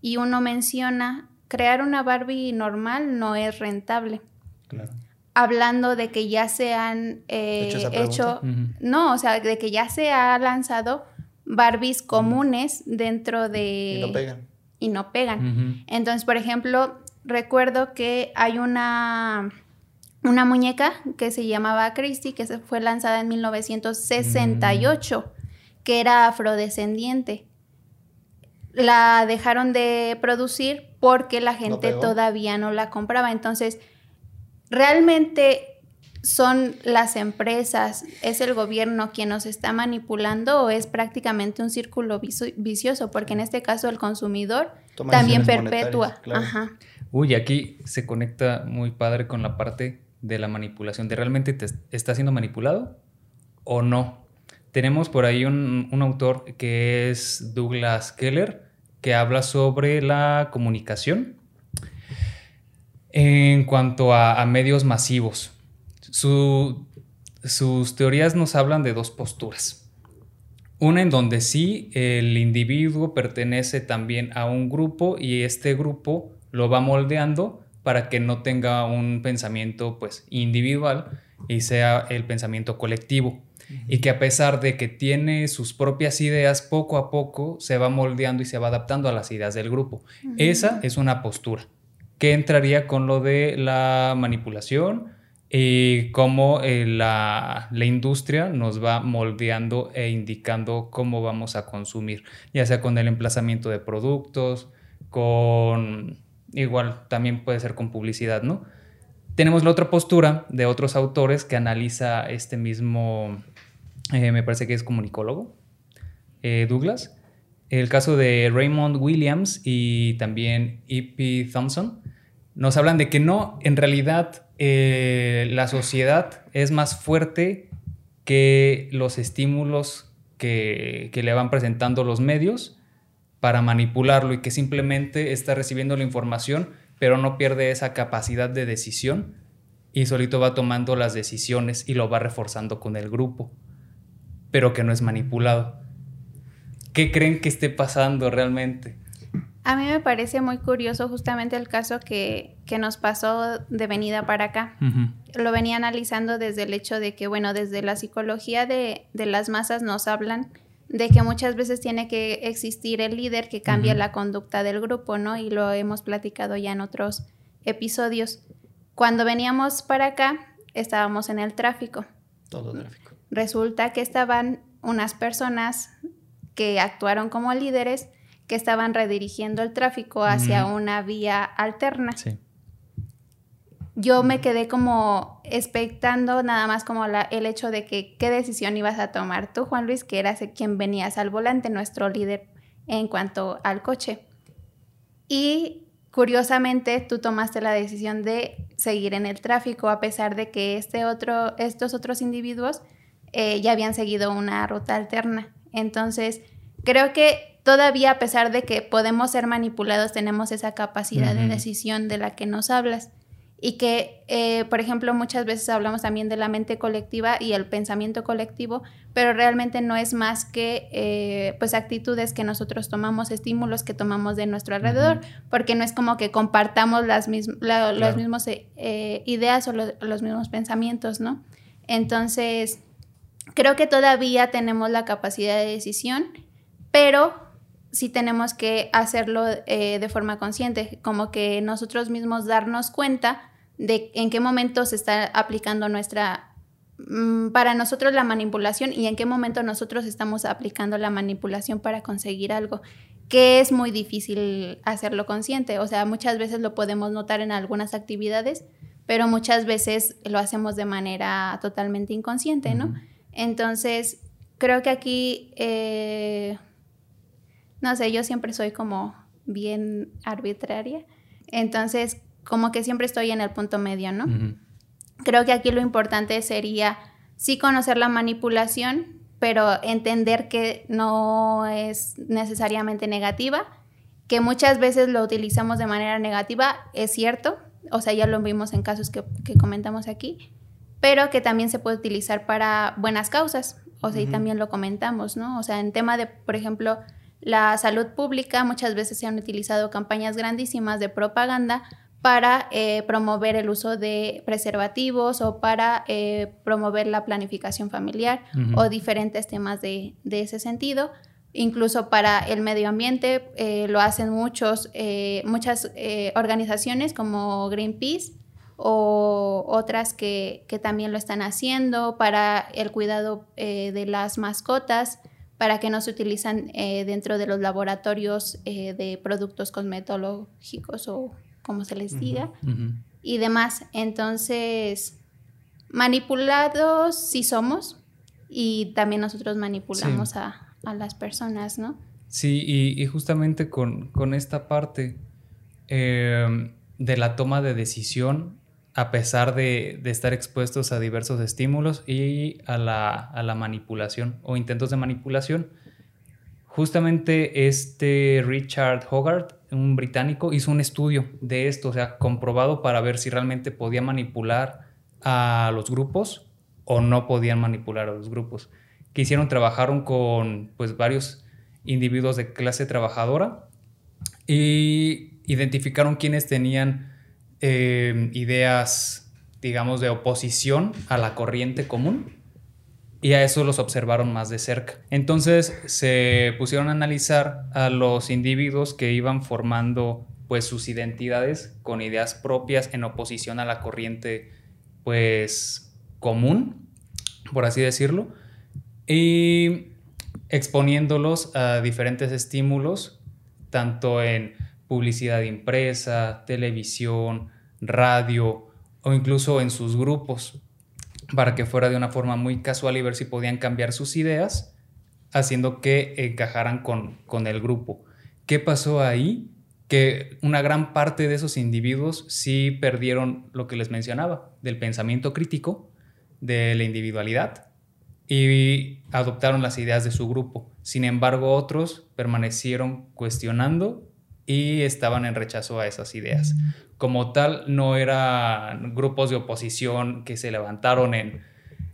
y uno menciona, crear una Barbie normal no es rentable. Claro. Hablando de que ya se han eh, ¿Hecho no, o sea, de que ya se ha lanzado Barbies comunes dentro de... Y no pegan. y no pegan. Entonces, por ejemplo, recuerdo que hay una, una muñeca que se llamaba Christie, que se fue lanzada en 1968, que era afrodescendiente. La dejaron de producir porque la gente todavía no la compraba. Entonces, realmente son las empresas, es el gobierno quien nos está manipulando o es prácticamente un círculo vicio- vicioso, porque en este caso el consumidor Toma también perpetúa. monetarias, claro. Ajá. Uy, aquí se conecta muy padre con la parte de la manipulación, de realmente te está siendo manipulado o no. Tenemos por ahí un, un autor que es Douglas Keller, que habla sobre la comunicación en cuanto a, a medios masivos. Su- sus teorías nos hablan de dos posturas. Una en donde sí el individuo pertenece también a un grupo y este grupo lo va moldeando para que no tenga un pensamiento pues individual y sea el pensamiento colectivo. Y que a pesar de que tiene sus propias ideas, poco a poco se va moldeando y se va adaptando a las ideas del grupo. Esa es una postura que entraría con lo de la manipulación y cómo eh, la, la industria nos va moldeando e indicando cómo vamos a consumir, ya sea con el emplazamiento de productos, con igual también puede ser con publicidad, ¿no? Tenemos la otra postura de otros autores que analiza este mismo, eh, me parece que es comunicólogo, eh, Douglas, el caso de Raymond Williams y también E.P. Thompson, nos hablan de que no, en realidad eh, la sociedad es más fuerte que los estímulos que, que le van presentando los medios para manipularlo y que simplemente está recibiendo la información, pero no pierde esa capacidad de decisión y solito va tomando las decisiones y lo va reforzando con el grupo, pero que no es manipulado. ¿Qué creen que esté pasando realmente? A mí me parece muy curioso justamente el caso que, que nos pasó de venida para acá. Lo venía analizando desde el hecho de que, bueno, desde la psicología de, de las masas nos hablan de que muchas veces tiene que existir el líder que cambia la conducta del grupo, ¿no? Y lo hemos platicado ya en otros episodios. Cuando veníamos para acá, estábamos en el tráfico. Todo tráfico. Resulta que estaban unas personas que actuaron como líderes que estaban redirigiendo el tráfico hacia una vía alterna. Sí. Yo me quedé como expectando nada más como la- el hecho de que qué decisión ibas a tomar tú, Juan Luis, que eras quien venías al volante, nuestro líder en cuanto al coche. Y curiosamente tú tomaste la decisión de seguir en el tráfico a pesar de que este otro, estos otros individuos eh, ya habían seguido una ruta alterna. Entonces, creo que todavía a pesar de que podemos ser manipulados, tenemos esa capacidad de decisión de la que nos hablas. Y que, eh, por ejemplo, muchas veces hablamos también de la mente colectiva y el pensamiento colectivo, pero realmente no es más que eh, pues actitudes que nosotros tomamos, estímulos que tomamos de nuestro alrededor, porque no es como que compartamos las mism- la- Claro. mismas eh, ideas o lo- los mismos pensamientos, ¿no? Entonces, creo que todavía tenemos la capacidad de decisión, pero sí tenemos que hacerlo eh, de forma consciente, como que nosotros mismos darnos cuenta de en qué momento se está aplicando nuestra, mm, para nosotros la manipulación y en qué momento nosotros estamos aplicando la manipulación para conseguir algo, que es muy difícil hacerlo consciente. O sea, muchas veces lo podemos notar en algunas actividades, pero muchas veces lo hacemos de manera totalmente inconsciente, ¿no? Entonces, creo que aquí, eh, no sé, yo siempre soy como bien arbitraria, entonces como que siempre estoy en el punto medio, ¿no? Creo que aquí lo importante sería sí conocer la manipulación, pero entender que no es necesariamente negativa, que muchas veces lo utilizamos de manera negativa, es cierto, o sea, ya lo vimos en casos que, comentamos aquí, pero que también se puede utilizar para buenas causas, o sea, y también lo comentamos, ¿no? O sea, en tema de, por ejemplo, la salud pública, muchas veces se han utilizado campañas grandísimas de propaganda para eh, promover el uso de preservativos o para eh, promover la planificación familiar o diferentes temas de, de, ese sentido. Incluso para el medio ambiente eh, lo hacen muchos, muchas organizaciones como Greenpeace o otras que, que, también lo están haciendo para el cuidado de las mascotas para que no se utilizan dentro de los laboratorios de productos cosmetológicos o como se les diga, y demás. Entonces, manipulados sí somos y también nosotros manipulamos a, las personas, ¿no? Sí, y, justamente con, esta parte em, de la toma de decisión, a pesar de, estar expuestos a diversos estímulos y a la, a la manipulación o intentos de manipulación, justamente este Richard Hogarth un británico, hizo un estudio de esto, o sea, comprobado para ver si realmente podía manipular a los grupos o no podían manipular a los grupos. Que hicieron, trabajaron con pues varios individuos de clase trabajadora y identificaron quienes tenían eh, ideas, digamos, de oposición a la corriente común y a eso los observaron más de cerca. Entonces se pusieron a analizar a los individuos que iban formando pues sus identidades con ideas propias en oposición a la corriente pues común, por así decirlo, y exponiéndolos a diferentes estímulos, tanto en publicidad impresa, televisión, radio o incluso en sus grupos para que fuera de una forma muy casual y ver si podían cambiar sus ideas, haciendo que encajaran con, con el grupo. ¿Qué pasó ahí? Que una gran parte de esos individuos sí perdieron lo que les mencionaba, del pensamiento crítico, de la individualidad, y adoptaron las ideas de su grupo. Sin embargo, otros permanecieron cuestionando y estaban en rechazo a esas ideas como tal no eran grupos de oposición que se levantaron en,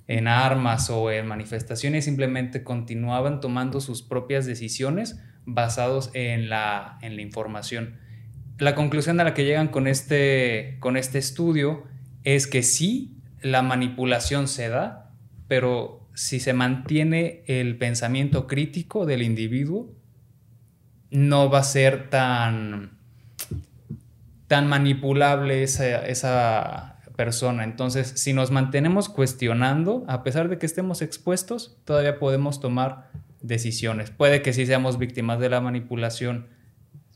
en armas o en manifestaciones, simplemente continuaban tomando sus propias decisiones basados en la, en la información. La conclusión a la que llegan con este, con este estudio es que sí, la manipulación se da, pero si se mantiene el pensamiento crítico del individuo, no va a ser tan tan manipulable esa, esa persona. Entonces, si nos mantenemos cuestionando, a pesar de que estemos expuestos, todavía podemos tomar decisiones. Puede que sí seamos víctimas de la manipulación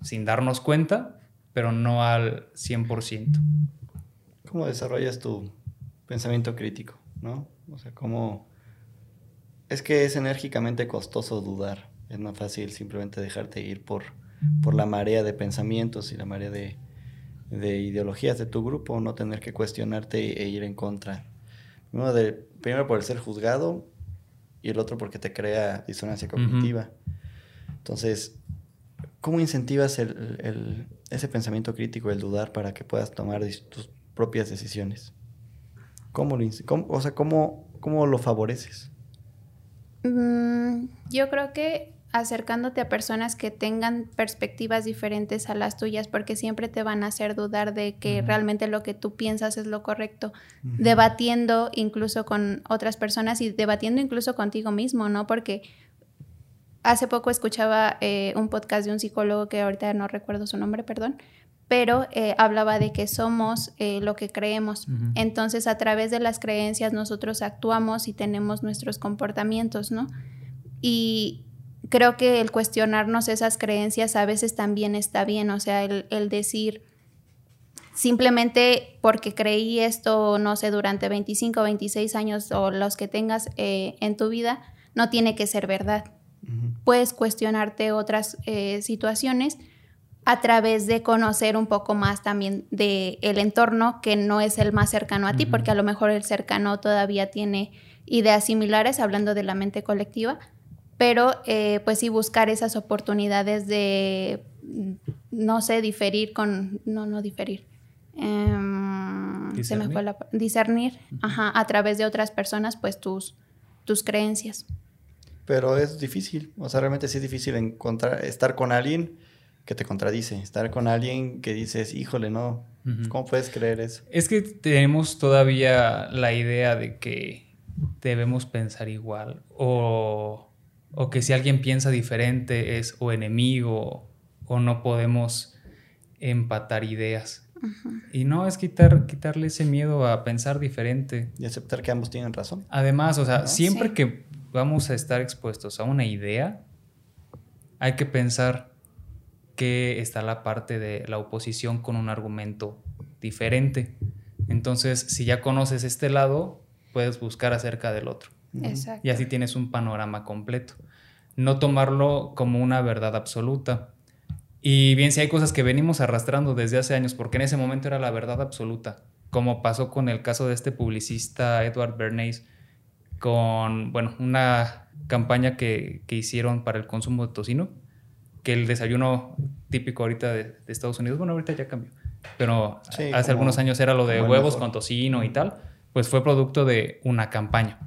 sin darnos cuenta, pero no al 100%. ¿Cómo desarrollas tu pensamiento crítico? ¿no? O sea, ¿cómo... Es que es enérgicamente costoso dudar. Es más fácil simplemente dejarte ir por, por la marea de pensamientos y la marea de, de ideologías de tu grupo, no tener que cuestionarte e ir en contra. Primero, de, primero por el ser juzgado y el otro porque te crea disonancia cognitiva. Entonces, ¿cómo incentivas el, ese pensamiento crítico, el dudar, para que puedas tomar tus propias decisiones? ¿Cómo lo, o sea, ¿cómo, cómo lo favoreces? Mm, yo creo que acercándote a personas que tengan perspectivas diferentes a las tuyas, porque siempre te van a hacer dudar de que realmente lo que tú piensas es lo correcto, debatiendo incluso con otras personas y debatiendo incluso contigo mismo, ¿no? Porque hace poco escuchaba eh, un podcast de un psicólogo que ahorita no recuerdo su nombre, perdón, pero eh, hablaba de que somos eh, lo que creemos. Entonces, a través de las creencias nosotros actuamos y tenemos nuestros comportamientos, ¿no? Y creo que el cuestionarnos esas creencias a veces también está bien, o sea, el, el decir, simplemente porque creí esto, no sé, durante 25, 26 años o los que tengas en tu vida, no tiene que ser verdad puedes cuestionarte otras eh, situaciones a través de conocer un poco más también del el entorno que no es el más cercano a ti, porque a lo mejor el cercano todavía tiene ideas similares, hablando de la mente colectiva, pero eh, pues sí buscar esas oportunidades de, no sé, diferir con, no, no diferir, em, se me fue la, discernir, ajá, a través de otras personas, pues tus, tus creencias. Pero es difícil. O sea, realmente sí es difícil encontrar, estar con alguien que te contradice, estar con alguien que dices, híjole, no, ¿cómo puedes creer eso? Es que tenemos todavía la idea de que debemos pensar igual o, o que si alguien piensa diferente es o enemigo o no podemos empatar ideas. Y no es quitar, quitarle ese miedo a pensar diferente. Y aceptar que ambos tienen razón. Además, o sea, siempre que vamos a estar expuestos a una idea, hay que pensar que está la parte de la oposición con un argumento diferente. Entonces, si ya conoces este lado, puedes buscar acerca del otro. Exacto. Y así tienes un panorama completo. No tomarlo como una verdad absoluta. Y bien, si hay cosas que venimos arrastrando desde hace años, porque en ese momento era la verdad absoluta, como pasó con el caso de este publicista Edward Bernays, con, bueno, una campaña que, hicieron para el consumo de tocino, que el desayuno típico ahorita de, Estados Unidos, bueno, ahorita ya cambió, pero hace algunos años era lo de huevos con tocino y tal, pues fue producto de una campaña.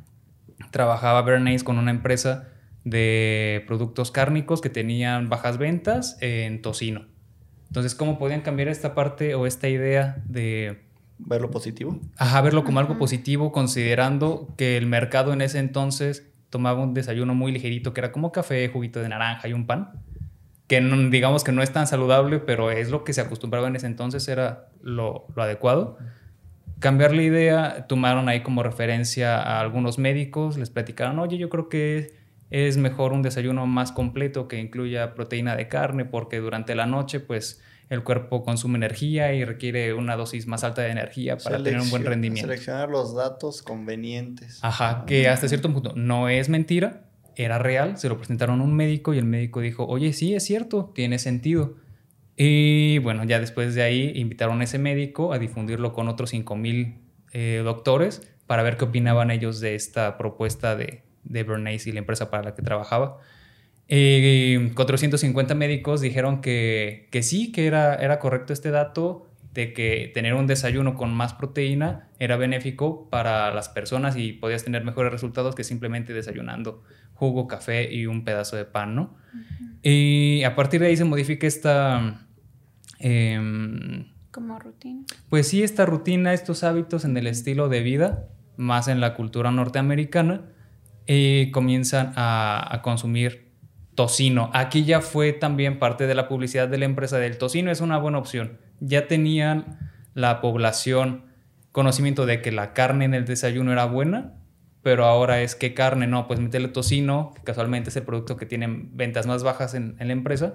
Trabajaba Bernays con una empresa de productos cárnicos que tenían bajas ventas en tocino. Entonces, ¿cómo podían cambiar esta parte o esta idea de verlo positivo. Ajá, verlo como algo positivo, considerando que el mercado en ese entonces tomaba un desayuno muy ligerito, que era como café, juguito de naranja y un pan, que digamos que no es tan saludable, pero es lo que se acostumbraba en ese entonces, era lo, lo adecuado. Cambiar la idea, tomaron ahí como referencia a algunos médicos, les platicaron, oye, yo creo que es mejor un desayuno más completo que incluya proteína de carne, porque durante la noche, pues el cuerpo consume energía y requiere una dosis más alta de energía para tener un buen rendimiento. Seleccionar los datos convenientes. Ajá, que hasta cierto punto no es mentira, era real, se lo presentaron a un médico y el médico dijo, oye, sí, es cierto, tiene sentido. Y bueno, ya después de ahí invitaron a ese médico a difundirlo con otros 5.000 eh, doctores para ver qué opinaban ellos de esta propuesta de, de Bernays y la empresa para la que trabajaba. Eh, 450 médicos dijeron que, que sí, que era, era correcto este dato de que tener un desayuno con más proteína era benéfico para las personas y podías tener mejores resultados que simplemente desayunando jugo, café y un pedazo de pan, ¿no? Y a partir de ahí se modifica esta... Como rutina. Pues sí, esta rutina, estos hábitos en el estilo de vida, más en la cultura norteamericana, y comienzan a, a consumir tocino. Aquí ya fue también parte de la publicidad de la empresa del tocino, es una buena opción. Ya tenían la población conocimiento de que la carne en el desayuno era buena, pero ahora es que carne, no, pues meterle tocino, que casualmente es el producto que tiene ventas más bajas en, la empresa.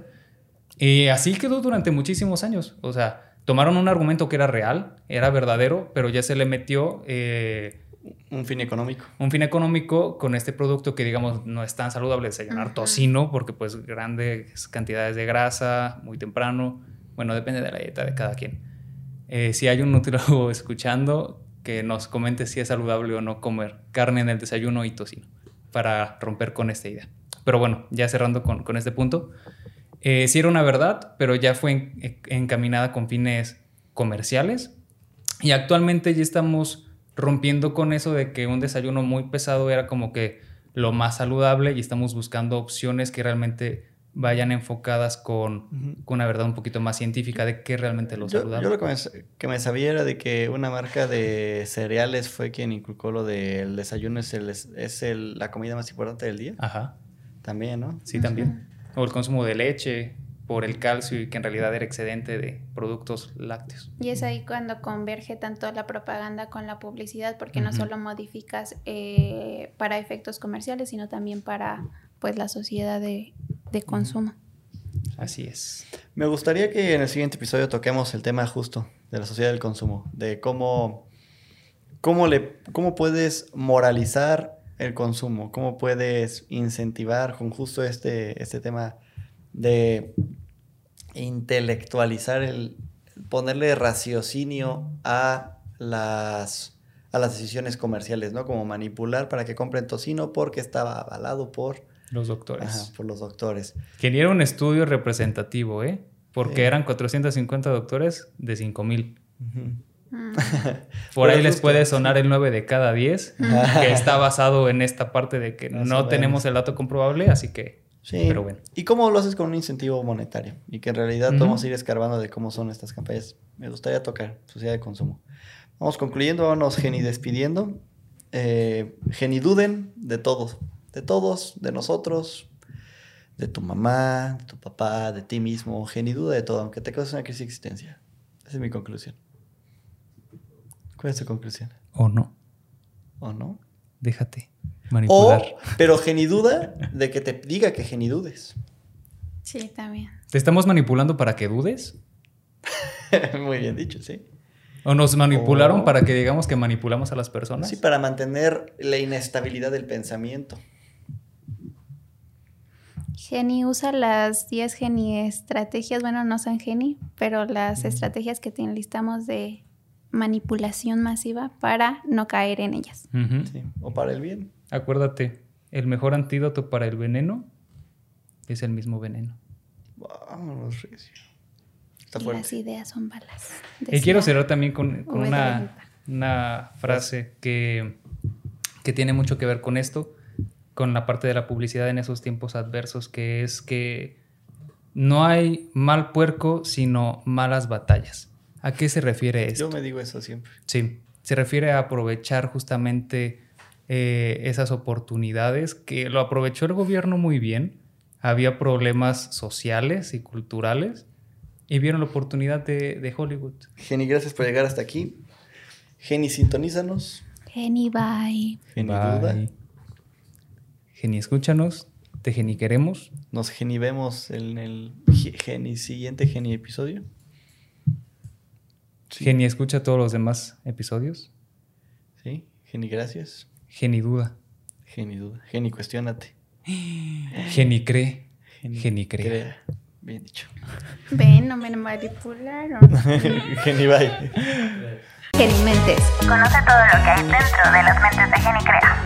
Y así quedó durante muchísimos años. O sea, tomaron un argumento que era real, era verdadero, pero ya se le metió... Eh, un fin económico. Un fin económico con este producto que, digamos, no es tan saludable desayunar tocino, porque pues grandes cantidades de grasa, muy temprano. Bueno, depende de la dieta de cada quien. Eh, si hay un nutriólogo escuchando, que nos comente si es saludable o no comer carne en el desayuno y tocino, para romper con esta idea. Pero bueno, ya cerrando con, con este punto, eh, sí era una verdad, pero ya fue encaminada con fines comerciales. Y actualmente ya estamos rompiendo con eso de que un desayuno muy pesado era como que lo más saludable y estamos buscando opciones que realmente vayan enfocadas con, una verdad un poquito más científica de qué realmente lo saludable. Yo lo que me, sabía era de que una marca de cereales fue quien inculcó lo del desayuno es, el, es el, la comida más importante del día. Ajá. También, ¿no? Sí, también. O el consumo de leche por el calcio y que en realidad era excedente de productos lácteos. Y es ahí cuando converge tanto la propaganda con la publicidad, porque no solo modificas eh, para efectos comerciales, sino también para pues la sociedad de, de consumo. Así es. Me gustaría que en el siguiente episodio toquemos el tema justo de la sociedad del consumo, de cómo, cómo, le, cómo puedes moralizar el consumo, cómo puedes incentivar con justo este, este tema de intelectualizar, el ponerle raciocinio a las, a las decisiones comerciales, ¿no? Como manipular para que compren tocino porque estaba avalado por, Los doctores. ajá, por los doctores. Que ni era un estudio representativo, ¿eh? Porque Sí. eran 450 doctores de 5000. Ujú. Mm. Por Pero ahí les justo, puede sonar el 9 de cada 10, que está basado en esta parte de que no tenemos el dato comprobable, así que. Sí. Pero bueno. ¿Y cómo lo haces con un incentivo monetario? Y que en realidad Ujú. podemos ir escarbando de cómo son estas campañas. Me gustaría tocar sociedad de consumo. Vamos concluyendo, vámonos Geni despidiendo. Eh, Geni duden de todos, de todos, de nosotros, de tu mamá, de tu papá, de ti mismo. Geni duda de todo, aunque te causes una crisis de existencia. Esa es mi conclusión. ¿Cuál es tu conclusión? O no. ¿O no? Déjate O, manipular. pero Geni duda de que te diga que Geni dudes. Sí, también. ¿Te estamos manipulando para que dudes? Muy bien dicho, sí. ¿O nos manipularon para que digamos que manipulamos a las personas? Sí, para mantener la inestabilidad del pensamiento. Geni usa las 10 Geni estrategias, bueno, no son Geni, pero las estrategias que te enlistamos de manipulación masiva para no caer en ellas. Sí, o para el bien. Acuérdate, el mejor antídoto para el veneno es el mismo veneno. Vámonos, Recio. Está Y fuerte. las ideas son balas. Y quiero cerrar también con, con una, una frase que, que tiene mucho que ver con esto, con la parte de la publicidad en esos tiempos adversos, que es que no hay mal puerco, sino malas batallas. ¿A qué se refiere esto? Yo me digo eso siempre. Sí, se refiere a aprovechar justamente eh, esas oportunidades que lo aprovechó el gobierno muy bien. Había problemas sociales y culturales y vieron la oportunidad de, de Hollywood. Geni, gracias por llegar hasta aquí. Geni, sintonízanos. Geni, bye. Geni, Bye. duda. Geni, escúchanos. Te Geni queremos. Nos Geni vemos en el ge- Geni siguiente Geni episodio. Sí. Geni, escucha todos los demás episodios. Sí, Geni, gracias. Geni, duda. Geni, duda. Geni, cuestionate. Geni, cree. Geni, cree. Crea. Bien dicho. Ven, no me manipularon. Geni, bye. Geni Mentes. Conoce todo lo que hay dentro de las mentes de Geni Crea.